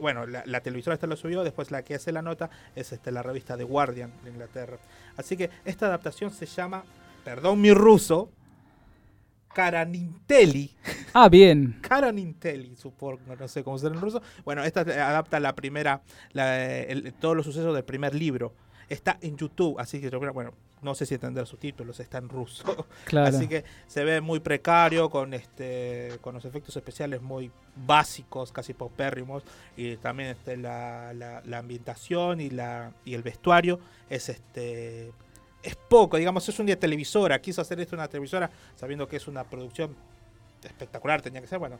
bueno, la, la televisora esta lo subió, después la que hace la nota es este, la revista The Guardian de Inglaterra. Así que esta adaptación se llama, perdón mi ruso, Karaninteli. Ah, bien. Karaninteli, supongo, no sé cómo será en ruso. Bueno, esta adapta la primera, la- el- todos los sucesos del primer libro. Está en YouTube, así que bueno, no sé si tendrá subtítulos, está en ruso. Claro. Así que se ve muy precario, con este, con los efectos especiales muy básicos, casi paupérrimos, y también este, la, la- la ambientación y la y el vestuario es este es poco, digamos, es un día televisora, quiso hacer esto una televisora sabiendo que es una producción espectacular, tenía que ser, bueno,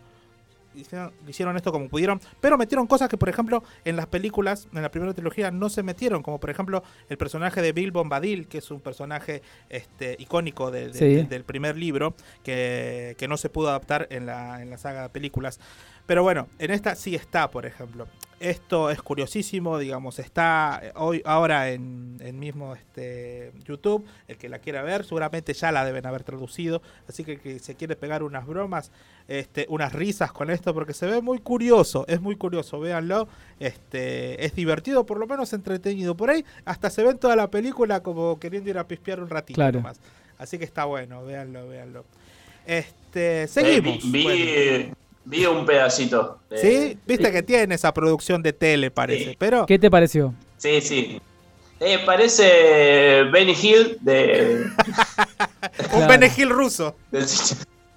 hicieron, hicieron esto como pudieron, pero metieron cosas que, por ejemplo, en las películas, en la primera trilogía, no se metieron, como por ejemplo el personaje de Bill Bombadil, que es un personaje este, icónico de- de- Sí. de- del primer libro, que, que no se pudo adaptar en la, en la saga de películas. Pero bueno, en esta sí está, por ejemplo. Esto es curiosísimo, digamos, está eh, hoy ahora en, en mismo este YouTube. El que la quiera ver, seguramente ya la deben haber traducido. Así que que se quiere pegar unas bromas, este, unas risas con esto, porque se ve muy curioso, es muy curioso, véanlo. Este, es divertido, por lo menos entretenido. Por ahí hasta se ve en toda la película como queriendo ir a pispear un ratito Claro. nomás. Así que está bueno, véanlo, véanlo. Este, seguimos. Eh, vi, vi- Bueno. Vi un pedacito. De, ¿Sí? Viste que tiene esa producción de tele, parece. Pero... ¿Qué te pareció? Sí, sí. Eh, parece Benny Hill de. un claro. Benny Hill ruso.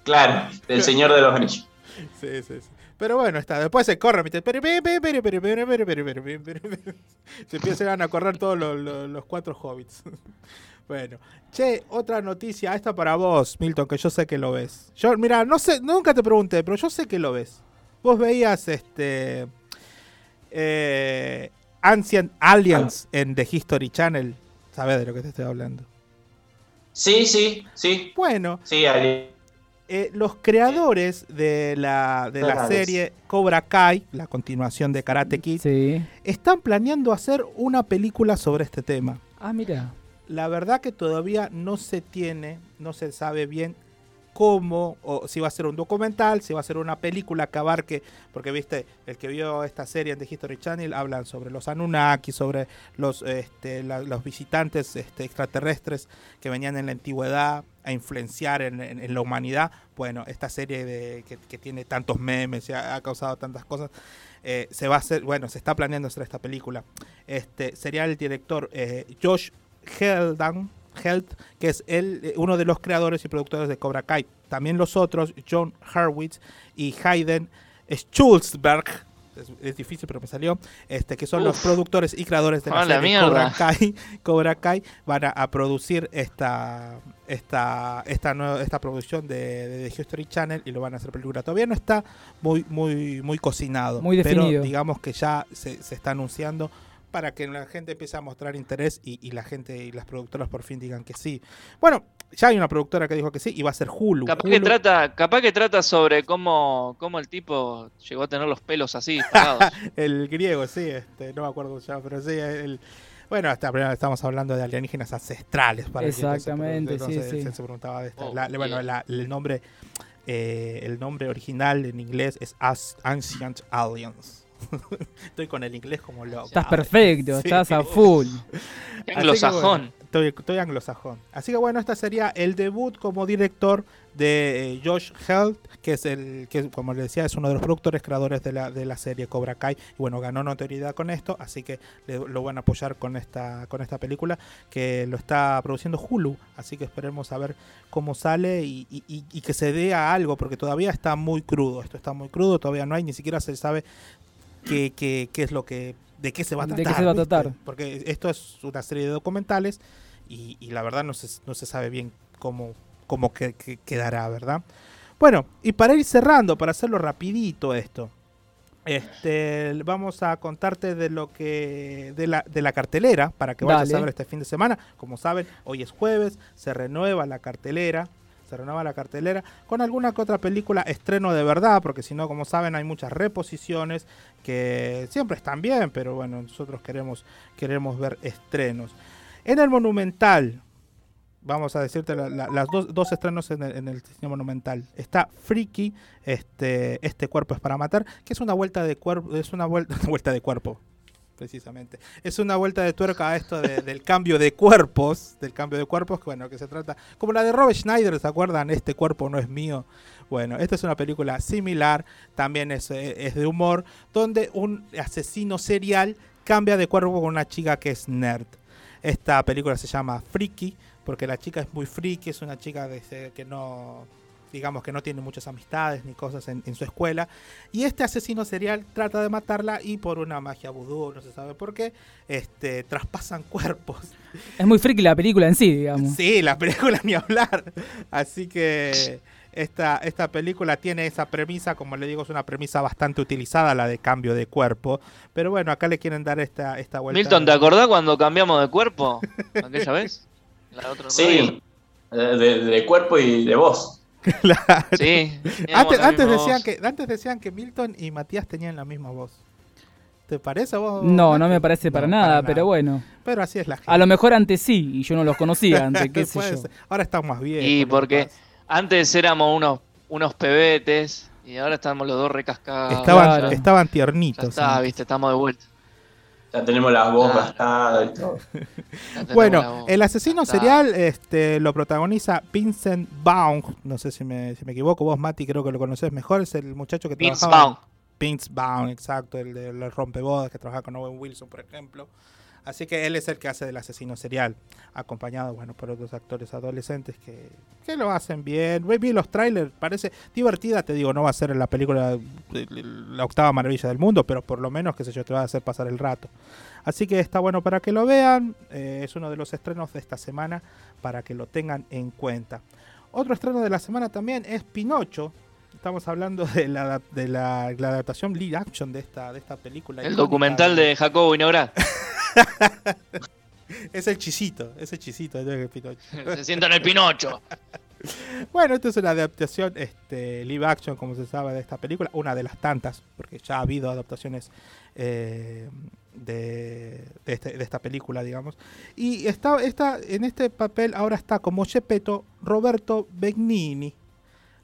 Claro, del Señor de los Anillos. Sí, sí, sí. Pero bueno, está. Después se corre. Se empiezan a correr todos los, los cuatro hobbits. Bueno, che, otra noticia, esta para vos, Milton, que yo sé que lo ves. Yo, mira, no sé, nunca te pregunté, pero yo sé que lo ves. Vos veías este eh, Ancient Aliens en The History Channel. ¿Sabés de lo que te estoy hablando? Sí, sí, sí. Bueno. Sí, Ali. Eh, los creadores de la, de la serie Cobra Kai, la continuación de Karate Kid, están planeando hacer una película sobre este tema. Ah, mira. La verdad que todavía no se tiene, no se sabe bien cómo, o si va a ser un documental, si va a ser una película que porque viste, el que vio esta serie en The History Channel hablan sobre los Anunnaki, sobre los, este, la- los visitantes este, extraterrestres que venían en la antigüedad a influenciar en, la humanidad. Bueno, esta serie de, que, tiene tantos memes y ha, ha causado tantas cosas, eh, se va a hacer, bueno, se está planeando hacer esta película. Este sería el director eh, Josh Heldan, Held, que es el, eh, uno de los creadores y productores de Cobra Kai. También los otros, John Harwitz y Hayden Schultzberg, es, es difícil pero me salió, este, que son los productores y creadores de la serie Cobra. Kai, Cobra Kai, van a, a producir esta esta esta nueva, esta producción de, de, The History Channel y lo van a hacer película. Todavía no está muy muy muy cocinado, Muy definido. pero digamos que ya se, se está anunciando para que la gente empiece a mostrar interés y, y la gente y las productoras por fin digan que sí. Bueno, ya hay una productora que dijo que sí y va a ser Hulu. Capaz que trata, capaz que trata sobre cómo, cómo el tipo llegó a tener los pelos así parados. el griego, sí, este, no me acuerdo ya, pero sí, el, bueno, hasta primero estamos hablando de alienígenas ancestrales. Para se- Exactamente, no sí, se- sí. se- preguntaba de esta. Oh, La- bueno, la- el nombre eh, el nombre original en inglés es As- Ancient Aliens. Estoy con el inglés como loco. Estás perfecto, Sí. estás a full. Anglosajón. bueno, estoy, estoy anglosajón. Así que bueno, este sería el debut como director de eh, Josh Held, que es el que como les decía es uno de los productores creadores de la, de la serie Cobra Kai y bueno ganó notoriedad con esto, así que le- lo van a apoyar con esta con esta película que lo está produciendo Hulu, así que esperemos a ver cómo sale y, y- y- y que se dé a algo porque todavía está muy crudo, esto está muy crudo, todavía no hay ni siquiera se sabe qué, qué- qué es lo que de qué se va a ¿De tratar. qué se va a ¿viste? tratar? Porque esto es una serie de documentales y, y la verdad no se, no se sabe bien cómo, cómo que- que quedará, ¿verdad? Bueno, y para ir cerrando, para hacerlo rapidito esto, este, vamos a contarte de lo que de la, de la cartelera para que vayas Dale. a ver este fin de semana. Como saben, hoy es jueves, se renueva la cartelera, se renueva la cartelera con alguna que otra película estreno de verdad, porque si no, como saben, hay muchas reposiciones que siempre están bien, pero bueno, nosotros queremos queremos ver estrenos. En el Monumental, vamos a decirte la- la- las dos, dos estrenos en el, en monumental. Está Freaky, este, este cuerpo es para matar, que es una vuelta de cuerpo, es una vuelta, vuelta de cuerpo, precisamente. Es una vuelta de tuerca a esto de- del cambio de cuerpos, del cambio de cuerpos, que bueno, que se trata, como la de Robert Schneider, ¿se acuerdan? Este cuerpo no es mío. Bueno, esta es una película similar, también es, eh, es de humor, donde un asesino serial cambia de cuerpo con una chica que es nerd. Esta película se llama Freaky, porque la chica es muy friki, es una chica que no, digamos que no tiene muchas amistades ni cosas en, en su escuela. Y este asesino serial trata de matarla y por una magia vudú, no se sabe por qué, este, traspasan cuerpos. Es muy friki la película en sí, digamos. Sí, la película ni hablar. Así que esta, esta película tiene esa premisa, como le digo, es una premisa bastante utilizada, la de cambio de cuerpo. Pero bueno, acá le quieren dar esta, esta vuelta. Milton, ¿te acordás cuando cambiamos de cuerpo? ¿Aquella vez? La otra Sí, eh, de, de cuerpo y de voz. Sí. Antes, decían que, antes decían que Milton y Matías tenían la misma voz. ¿Te parece a vos? No, no me parece para No, nada, para pero bueno. Pero así es la gente. A lo mejor antes sí, y yo no los conocía antes, qué sé yo. Ahora están más bien. Y porque antes éramos unos, unos pebetes y ahora estamos los dos recascados. Estaban, estaban Ya tiernitos. está, ¿sí? viste, estamos de vuelta. Ya tenemos las gastadas y todo. Bueno, el asesino serial este, lo protagoniza Vincent Vaughn. No sé si me, si me equivoco. Vos, Mati, creo que lo conoces mejor. Es el muchacho que Vince trabajaba. Vaughn. Vince Vaughn, exacto. El de los rompebodas que trabaja con Owen Wilson, por ejemplo. Así que él es el que hace del asesino serial. Acompañado, bueno, por otros actores adolescentes que, que lo hacen bien. Vi los trailers, parece divertida. Te digo, no va a ser la película eh, la octava maravilla del mundo, pero por lo menos, qué sé yo, te va a hacer pasar el rato. Así que está bueno para que lo vean. eh, es uno de los estrenos de esta semana para que lo tengan en cuenta. Otro estreno de la semana también es Pinocho. Estamos hablando de la, de la, la adaptación live action de esta, de esta película. El documental de Jacobo Winograd. Es el chisito, es el chisito de Pinocho. Se sienta en el Pinocho. Bueno, esta es una adaptación este, live action, como se sabe, de esta película. Una de las tantas, porque ya ha habido adaptaciones eh, de, de, este- de esta película, digamos. Y está, está, en este papel ahora está como Gepetto Roberto Benigni.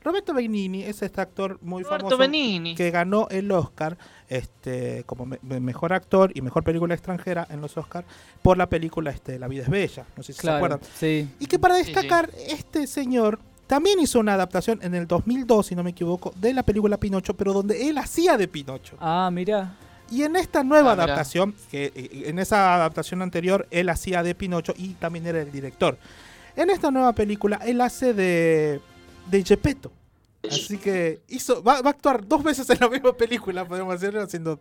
Roberto Benigni es este actor muy Roberto famoso Benigni. que ganó el Oscar este, como me- me- mejor actor y mejor película extranjera en los Oscars por la película este, La vida es bella. No sé si Claro, se acuerdan. sí. Y que para Sí, sí. destacar, este señor también hizo una adaptación en el 2002, si no me equivoco, de la película Pinocho, pero donde él hacía de Pinocho. Ah, mira. Y en esta nueva Ah, adaptación, que eh, en esa adaptación anterior él hacía de Pinocho y también era el director. En esta nueva película él hace de, de Gepetto. Así que hizo, va, va a actuar dos veces en la misma película, podemos decirlo, haciendo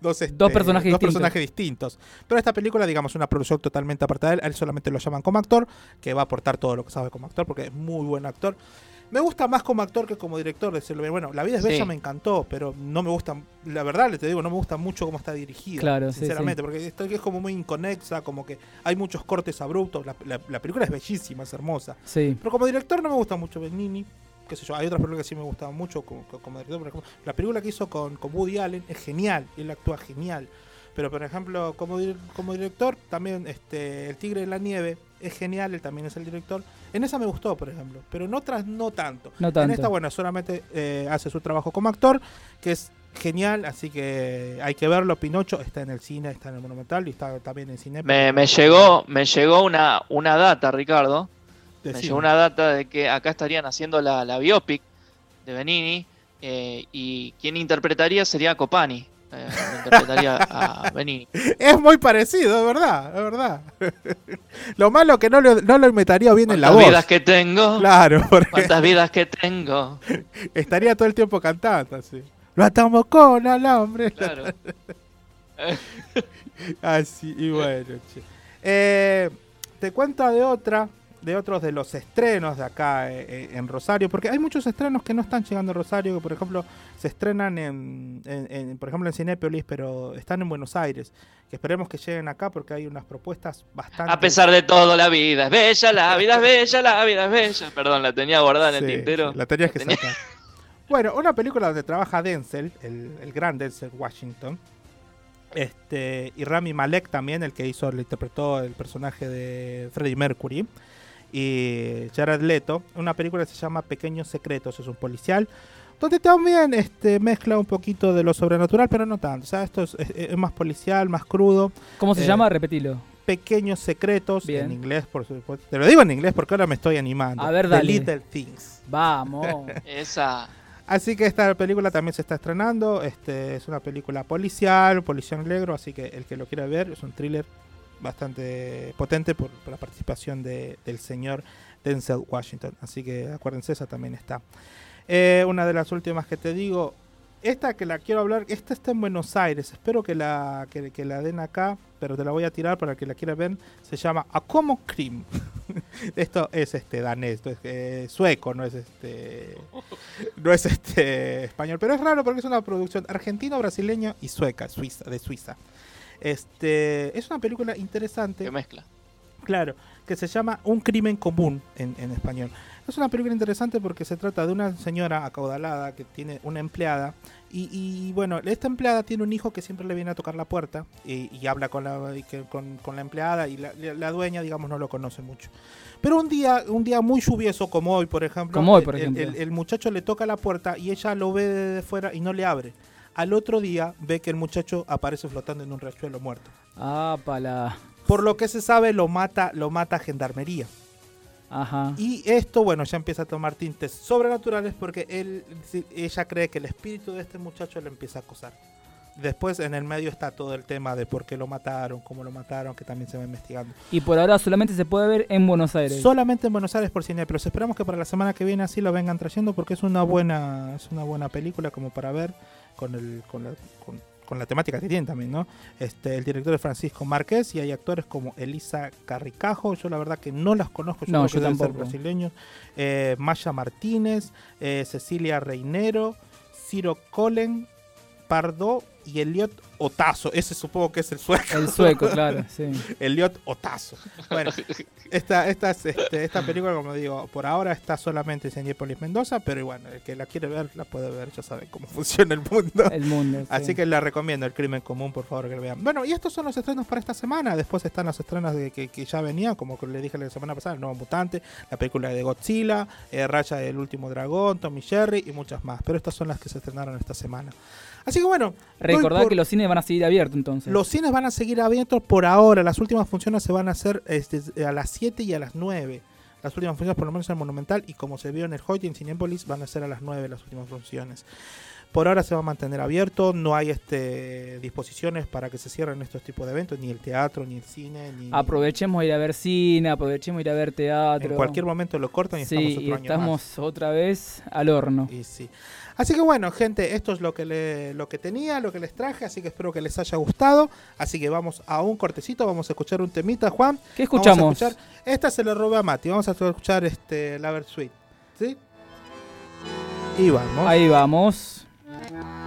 dos, este, Dos personajes dos distintos. personajes distintos. Pero esta película, digamos, una producción totalmente apartada de él. A él solamente lo llaman como actor, que va a aportar todo lo que sabe como actor, porque es muy buen actor. Me gusta más como actor que como director, decirlo bien. Bueno, La vida es Sí. bella me encantó, pero no me gusta, la verdad, le te digo, no me gusta mucho cómo está dirigida. Claro, sí, sinceramente, sí. porque esto es como muy inconexa, como que hay muchos cortes abruptos. La, la- la película es bellísima, es hermosa. Sí. Pero como director no me gusta mucho Benigni. Qué sé yo, hay otras películas que sí me gustaban mucho como, como director. Por ejemplo, la película que hizo con, con Woody Allen es genial, él actúa genial. Pero por ejemplo, como, como director, también este El Tigre de la Nieve es genial, él también es el director. En esa me gustó, por ejemplo, pero en otras no tanto. No En esta, bueno, solamente eh, hace su trabajo como actor, que es genial, así que hay que verlo. Pinocho está en el cine, está en el Monumental y está también en cine. Me, me llegó, me llegó una, una data, Ricardo. Me llegó una data de que acá estarían haciendo la, la biopic de Benini eh, y quien interpretaría sería Copani. Eh, interpretaría a. Es muy parecido, es verdad, es verdad. lo malo que no lo, no lo imitaría bien en la ¿Cuántas voz. vidas que tengo? Claro, porque ¿Cuántas vidas que tengo? estaría todo el tiempo cantando así. Lo atamos con alambre. Claro. así, y bueno, che. Eh, te cuento de otra, de otros de los estrenos de acá eh, eh, en Rosario, porque hay muchos estrenos que no están llegando a Rosario, que por ejemplo se estrenan en, en- en, por ejemplo en Cinépolis, pero están en Buenos Aires. Que esperemos que lleguen acá porque hay unas propuestas bastante. A pesar de todo, la vida es bella, la vida es bella, la vida es bella. Perdón, la tenía guardada en el tintero. la tenías que tenía- sacar. Bueno, una película donde trabaja Denzel, el, el gran Denzel Washington. Este, y Rami Malek también, el que hizo, le interpretó el personaje de Freddie Mercury. Y Jared Leto. Una película que se llama Pequeños Secretos, es un policial. Donde también este, mezcla un poquito de lo sobrenatural, pero no tanto. O sea, esto es, es- es más policial, más crudo. ¿Cómo se Eh, llama? Repetilo. Pequeños Secretos, Bien. en inglés, por supuesto. Te lo digo en inglés porque ahora me estoy animando. A ver, The dale. Little Things. Vamos. Esa. Así que esta película también se está estrenando. Este es una película policial, policial negro, así que el que lo quiera ver es un thriller bastante potente por, por la participación de- del señor Denzel Washington. Así que acuérdense, esa también está. Eh, una de las últimas que te digo, esta que la quiero hablar, esta está en Buenos Aires. Espero que la, que, que la den acá, pero te la voy a tirar para que la quiera ver. Se llama A Como Cream. Esto es este danés, esto es eh, sueco, no es este no es este español, pero es raro porque es una producción argentino, brasileño y sueca, suiza, de Suiza. Este es una película interesante. Que mezcla. Claro, que se llama Un crimen común en, en español. Es una película interesante porque se trata de una señora acaudalada que tiene una empleada y, y, bueno, esta empleada tiene un hijo que siempre le viene a tocar la puerta y, y habla con la, y que- con, con la empleada y la, la dueña, digamos, no lo conoce mucho. Pero un día, un día muy lluvioso como hoy, por ejemplo, Como hoy, por el- ejemplo. el- el muchacho le toca la puerta y ella lo ve desde fuera y no le abre. Al otro día ve que el muchacho aparece flotando en un riachuelo muerto. Ah, pala. Por lo que se sabe, lo mata, lo mata gendarmería. Ajá. Y esto, bueno, ya empieza a tomar tintes sobrenaturales porque él, ella cree que el espíritu de este muchacho le empieza a acosar. Después en el medio está todo el tema de por qué lo mataron, cómo lo mataron, que también se va investigando. Y por ahora solamente se puede ver en Buenos Aires. Solamente en Buenos Aires por cine, pero esperamos que para la semana que viene así lo vengan trayendo porque es una buena, es una buena película como para ver con el, con la, con, con la temática que tiene también, ¿no? Este, el director es Francisco Márquez y hay actores como Elisa Carricajo, yo la verdad que no las conozco, yo No, creo yo que deben ser brasileños, eh, Maya Martínez, eh, Cecilia Reinero, Ciro Colen, Pardo y Elliot Otazo. Ese supongo que es el sueco. El sueco, claro, sí. Elliot Otazo. Bueno, esta, esta, es, este, esta película, como digo, por ahora está solamente en Cinepolis Mendoza, pero bueno, el que la quiere ver, la puede ver, ya sabe cómo funciona el mundo. El mundo. sí. Así que le recomiendo el crimen común, por favor, que lo vean. Bueno, y estos son los estrenos para esta semana. Después están los estrenos de que, que ya venían, como le dije la semana pasada, el nuevo mutante, la película de Godzilla, eh, Raya del último dragón, Tommy Jerry y muchas más. Pero estas son las que se estrenaron esta semana. Así que bueno, Recordad por- que los cines van a seguir abiertos entonces. los cines van a seguir abiertos por ahora. Las últimas funciones se van a hacer este, a las 7 y a las 9. Las últimas funciones, por lo menos en el Monumental, y como se vio en el Hoyt y en Cinépolis, van a ser a las 9 las últimas funciones. Por ahora se va a mantener abierto, no hay este disposiciones para que se cierren estos tipos de eventos, ni el teatro, ni el cine, ni Aprovechemos a ir a ver cine, aprovechemos a ir a ver teatro. en cualquier momento lo cortan y Sí, estamos otro y año estamos más. otra vez al horno. Y sí. Así que bueno, gente, esto es lo que, le- lo que tenía, lo que les traje, así que espero que les haya gustado. Así que vamos a un cortecito, vamos a escuchar un temita, Juan. ¿Qué escuchamos? Vamos a escuchar- esta se la robé a Mati, vamos a escuchar este Lover Suite, ¿sí? Y vamos. Ahí vamos. En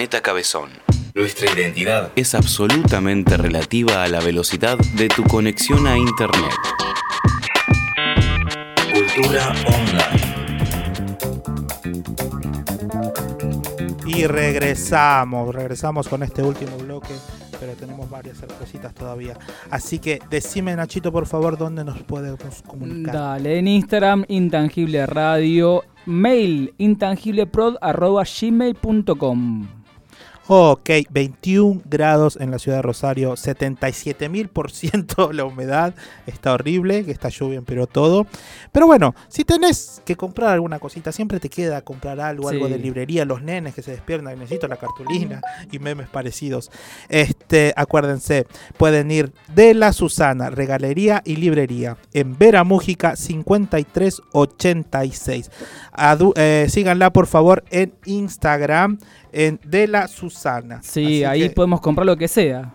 Planeta Cabezón. Nuestra identidad es absolutamente relativa a la velocidad de tu conexión a Internet. Cultura online. Y regresamos, regresamos con este último bloque, pero tenemos varias sorpresitas todavía. Así que decime, Nachito, por favor, dónde nos podemos comunicar. Dale, en Instagram, Intangible Radio, mail, intangibleprod.gmail.com. Ok, 21 grados en la ciudad de Rosario, 77 mil por ciento la humedad, está horrible, que está lluvia pero todo. Pero bueno, si tenés que comprar alguna cosita, siempre te queda comprar algo, algo de librería, los nenes que se despiertan, necesito la cartulina y memes parecidos. Este, acuérdense, pueden ir de la Susana, regalería y librería, en Vera Mújica 5386. Adu- eh, síganla por favor en Instagram, en de la Susana. Sí, Así ahí que- podemos comprar lo que sea.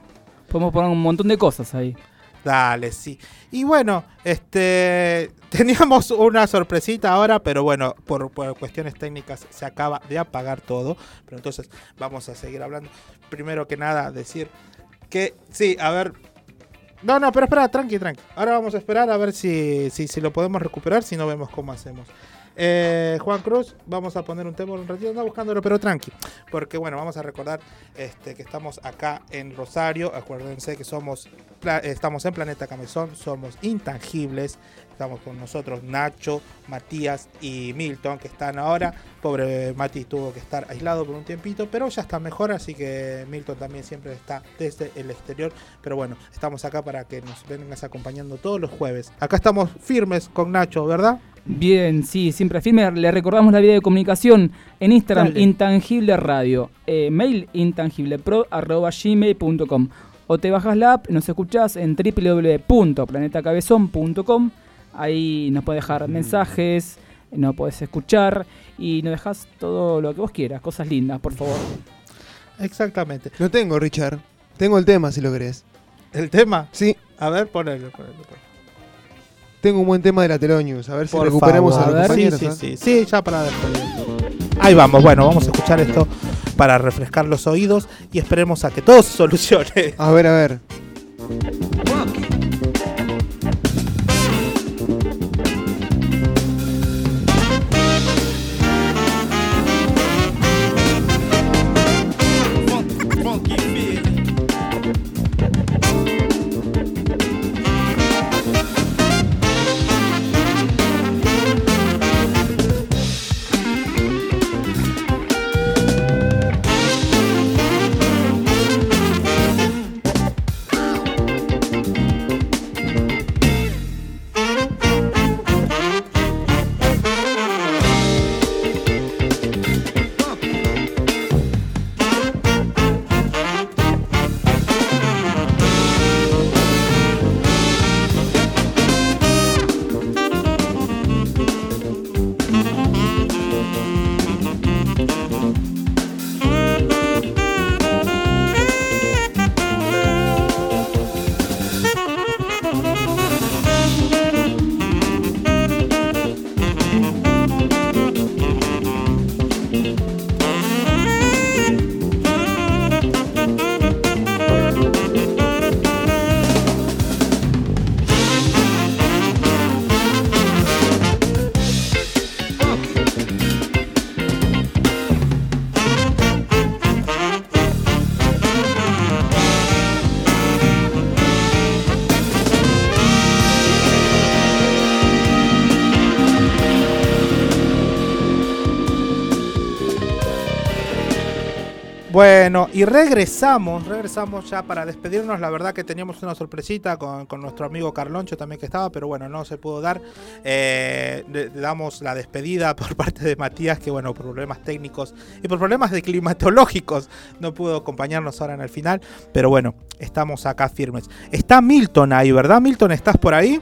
Podemos poner un montón de cosas ahí. Dale, sí. Y bueno, este teníamos una sorpresita ahora, pero bueno, por, por cuestiones técnicas se acaba de apagar todo. Pero entonces vamos a seguir hablando. Primero que nada, decir que sí, a ver. No, no, pero espera, tranqui, tranqui. Ahora vamos a esperar a ver si, si, si lo podemos recuperar, si no vemos cómo hacemos. Eh, Juan Cruz, vamos a poner un tema un ratito, anda buscándolo, pero tranqui. Porque bueno, vamos a recordar este, que estamos acá en Rosario. Acuérdense que somos estamos en Planeta Camezón, somos intangibles. Estamos con nosotros Nacho, Matías y Milton, que están ahora. Pobre Mati tuvo que estar aislado por un tiempito, pero ya está mejor, así que Milton también siempre está desde el exterior. Pero bueno, estamos acá para que nos vengas acompañando todos los jueves. Acá estamos firmes con Nacho, ¿verdad? Bien, sí, siempre firme. Le recordamos la vía de comunicación en Instagram, Dale. Intangible Radio. Eh, mail intangiblepro.gmail.com O te bajas la app, nos escuchás en www.planetacabezón.com. Ahí nos puedes Mm. dejar mensajes, nos puedes escuchar y nos dejas todo lo que vos quieras, cosas lindas, por favor. Exactamente. No tengo, Richard. Tengo el tema, si lo querés. ¿El tema? Sí. A ver, ponelo, ponelo. ponelo. Tengo un buen tema de la Telonius. A ver si Por recuperamos favor. a los ver. compañeros. Sí, sí, sí, sí, ya para despedir. Ahí vamos, bueno, vamos a escuchar esto para refrescar los oídos y esperemos a que todo se solucione. A ver, a ver. Bueno, y regresamos, regresamos ya para despedirnos. La verdad que teníamos una sorpresita con, con nuestro amigo Carloncho también que estaba, pero bueno, no se pudo dar. Eh, le- le damos la despedida por parte de Matías, que bueno, por problemas técnicos y por problemas de climatológicos no pudo acompañarnos ahora en el final. Pero bueno, estamos acá firmes. Está Milton ahí, ¿verdad? Milton, ¿estás por ahí?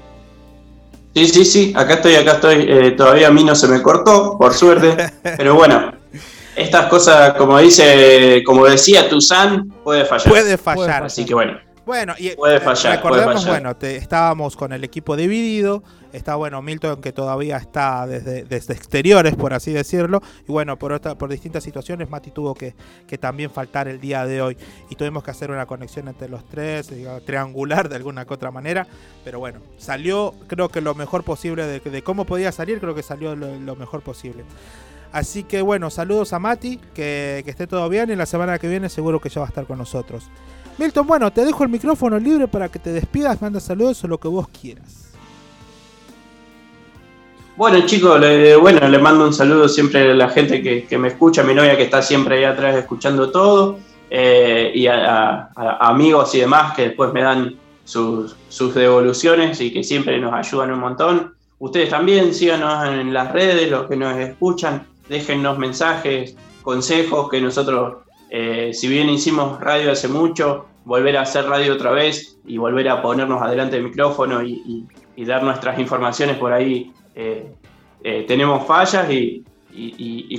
Sí, sí, sí, acá estoy, acá estoy. Eh, todavía a mí no se me cortó, por suerte. Pero bueno, estas cosas, como dice, como decía Tuzán, puede fallar. Puede fallar. Así que bueno. Bueno, y Puede fallar, recordemos, puede fallar. bueno, te- estábamos con el equipo dividido. Está, bueno, Milton que todavía está desde, desde exteriores, por así decirlo. Y bueno, por, otra, por distintas situaciones, Mati tuvo que, que también faltar el día de hoy. Y tuvimos que hacer una conexión entre los tres, digamos, triangular de alguna que otra manera. Pero bueno, salió, creo que lo mejor posible de, de cómo podía salir, creo que salió lo, lo mejor posible. Así que bueno, saludos a Mati, que, esté todo bien y la semana que viene seguro que ya va a estar con nosotros. Milton, bueno, te dejo el micrófono libre para que te despidas, manda saludos o lo que vos quieras. Bueno, chicos, le, bueno, le mando un saludo siempre a la gente que, me escucha, a mi novia que está siempre ahí atrás escuchando todo, eh, y a amigos y demás que después me dan sus, sus devoluciones y que siempre nos ayudan un montón. Ustedes también síganos en las redes, los que nos escuchan, déjennos mensajes, consejos que nosotros, eh, si bien hicimos radio hace mucho, volver a hacer radio otra vez y volver a ponernos adelante del micrófono y, dar nuestras informaciones por ahí eh, eh, tenemos fallas y,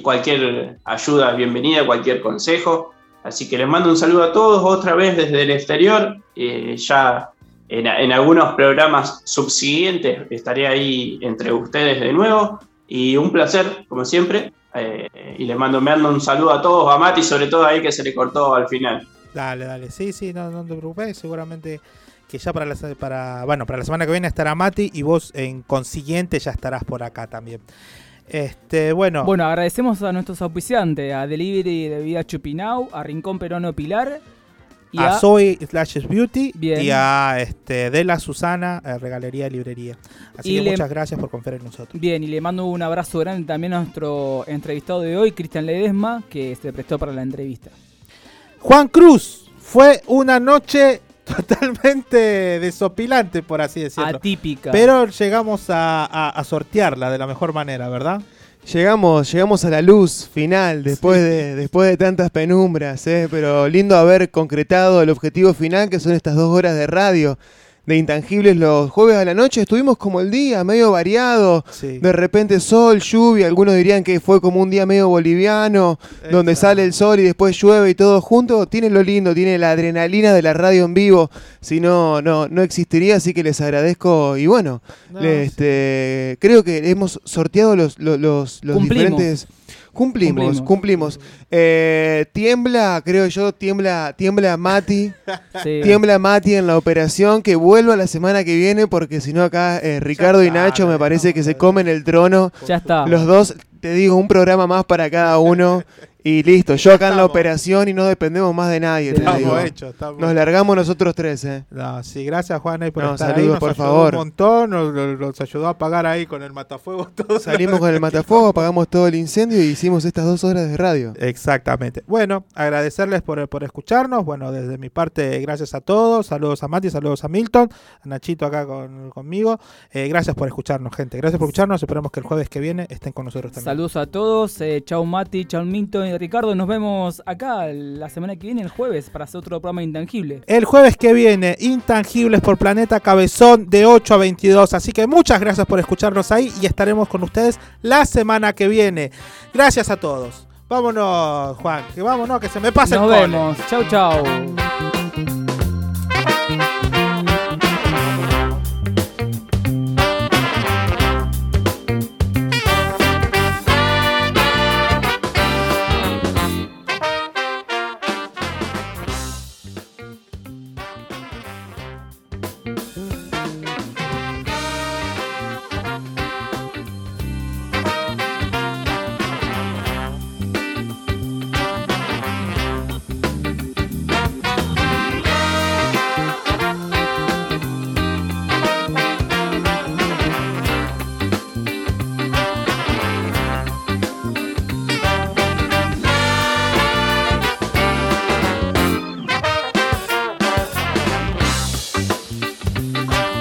cualquier ayuda bienvenida, cualquier consejo. Así que les mando un saludo a todos otra vez desde el exterior. Ya en, en algunos programas subsiguientes estaré ahí entre ustedes de nuevo. Y un placer, como siempre. Eh, y les mando, me mando un saludo a todos, a Mati sobre todo ahí que se le cortó al final. Dale, dale. Sí, sí, no, no te preocupes. Seguramente que ya para la, para, bueno, para la semana que viene estará Mati y vos en consiguiente ya estarás por acá también. Este, bueno. Bueno, agradecemos a nuestros auspiciantes, a Delivery de Vida Chupinau, a Rincón Perono Pilar y a a, Zoe Slashes Beauty Bien. y a este, de la Susana, eh, Regalería y Librería. Así Y que le- muchas gracias por confiar en nosotros. Bien, y le mando un abrazo grande también a nuestro entrevistado de hoy, Cristian Ledesma, que se prestó para la entrevista. Juan Cruz, fue una noche totalmente desopilante, por así decirlo. Atípica. Pero llegamos a, a- a sortearla de la mejor manera, ¿verdad? Llegamos, llegamos a la luz final después, de, después de tantas penumbras, ¿eh? pero lindo haber concretado el objetivo final que son estas dos horas de radio de intangibles los jueves a la noche. Estuvimos como el día, medio variado, de repente sol, lluvia, algunos dirían que fue como un día medio boliviano, donde sale el sol y después llueve y todo junto. Tiene lo lindo, tiene la adrenalina de la radio en vivo, si no, no, no existiría, así que les agradezco y bueno, No, este, creo que hemos sorteado los, los, los, diferentes... Cumplimos, Cumplimos. cumplimos. Eh, tiembla, creo yo, tiembla, tiembla Mati. Sí. Tiembla Mati en la operación. Que vuelva la semana que viene, porque si no, acá eh, Ricardo y Nacho me parece que se comen el trono. Ya está. Los dos, te digo, un programa más para cada uno. Y listo, yo acá en la operación y no dependemos más de nadie. te Estamos digo. hechos, estamos Nos largamos nosotros tres, ¿eh? No, sí, gracias Juan ahí por No, estar saludos, ahí. Nos por ayudó favor. Un montón, nos, ayudó a pagar ahí con el matafuego todo. Salimos con el matafuego, apagamos todo el incendio y hicimos estas dos horas de radio. Exactamente. Bueno, agradecerles por, por escucharnos. Bueno, desde mi parte, gracias a todos. Saludos a Mati, saludos a Milton, a Nachito acá con, conmigo. Eh, gracias por escucharnos, gente. Gracias por escucharnos. Esperamos que el jueves que viene estén con nosotros también. Saludos a todos, eh, chau Mati, chau Milton y Ricardo. Nos vemos acá la semana que viene, el jueves, para hacer otro programa intangible. El jueves que viene, Intangibles por Planeta Cabezón de 8 a 22. Así que muchas gracias por escucharnos ahí y estaremos con ustedes la semana que viene. Gracias a todos. Vámonos, Juan, que vámonos, que se me pasa Nos el cole. vemos. Chau, chau.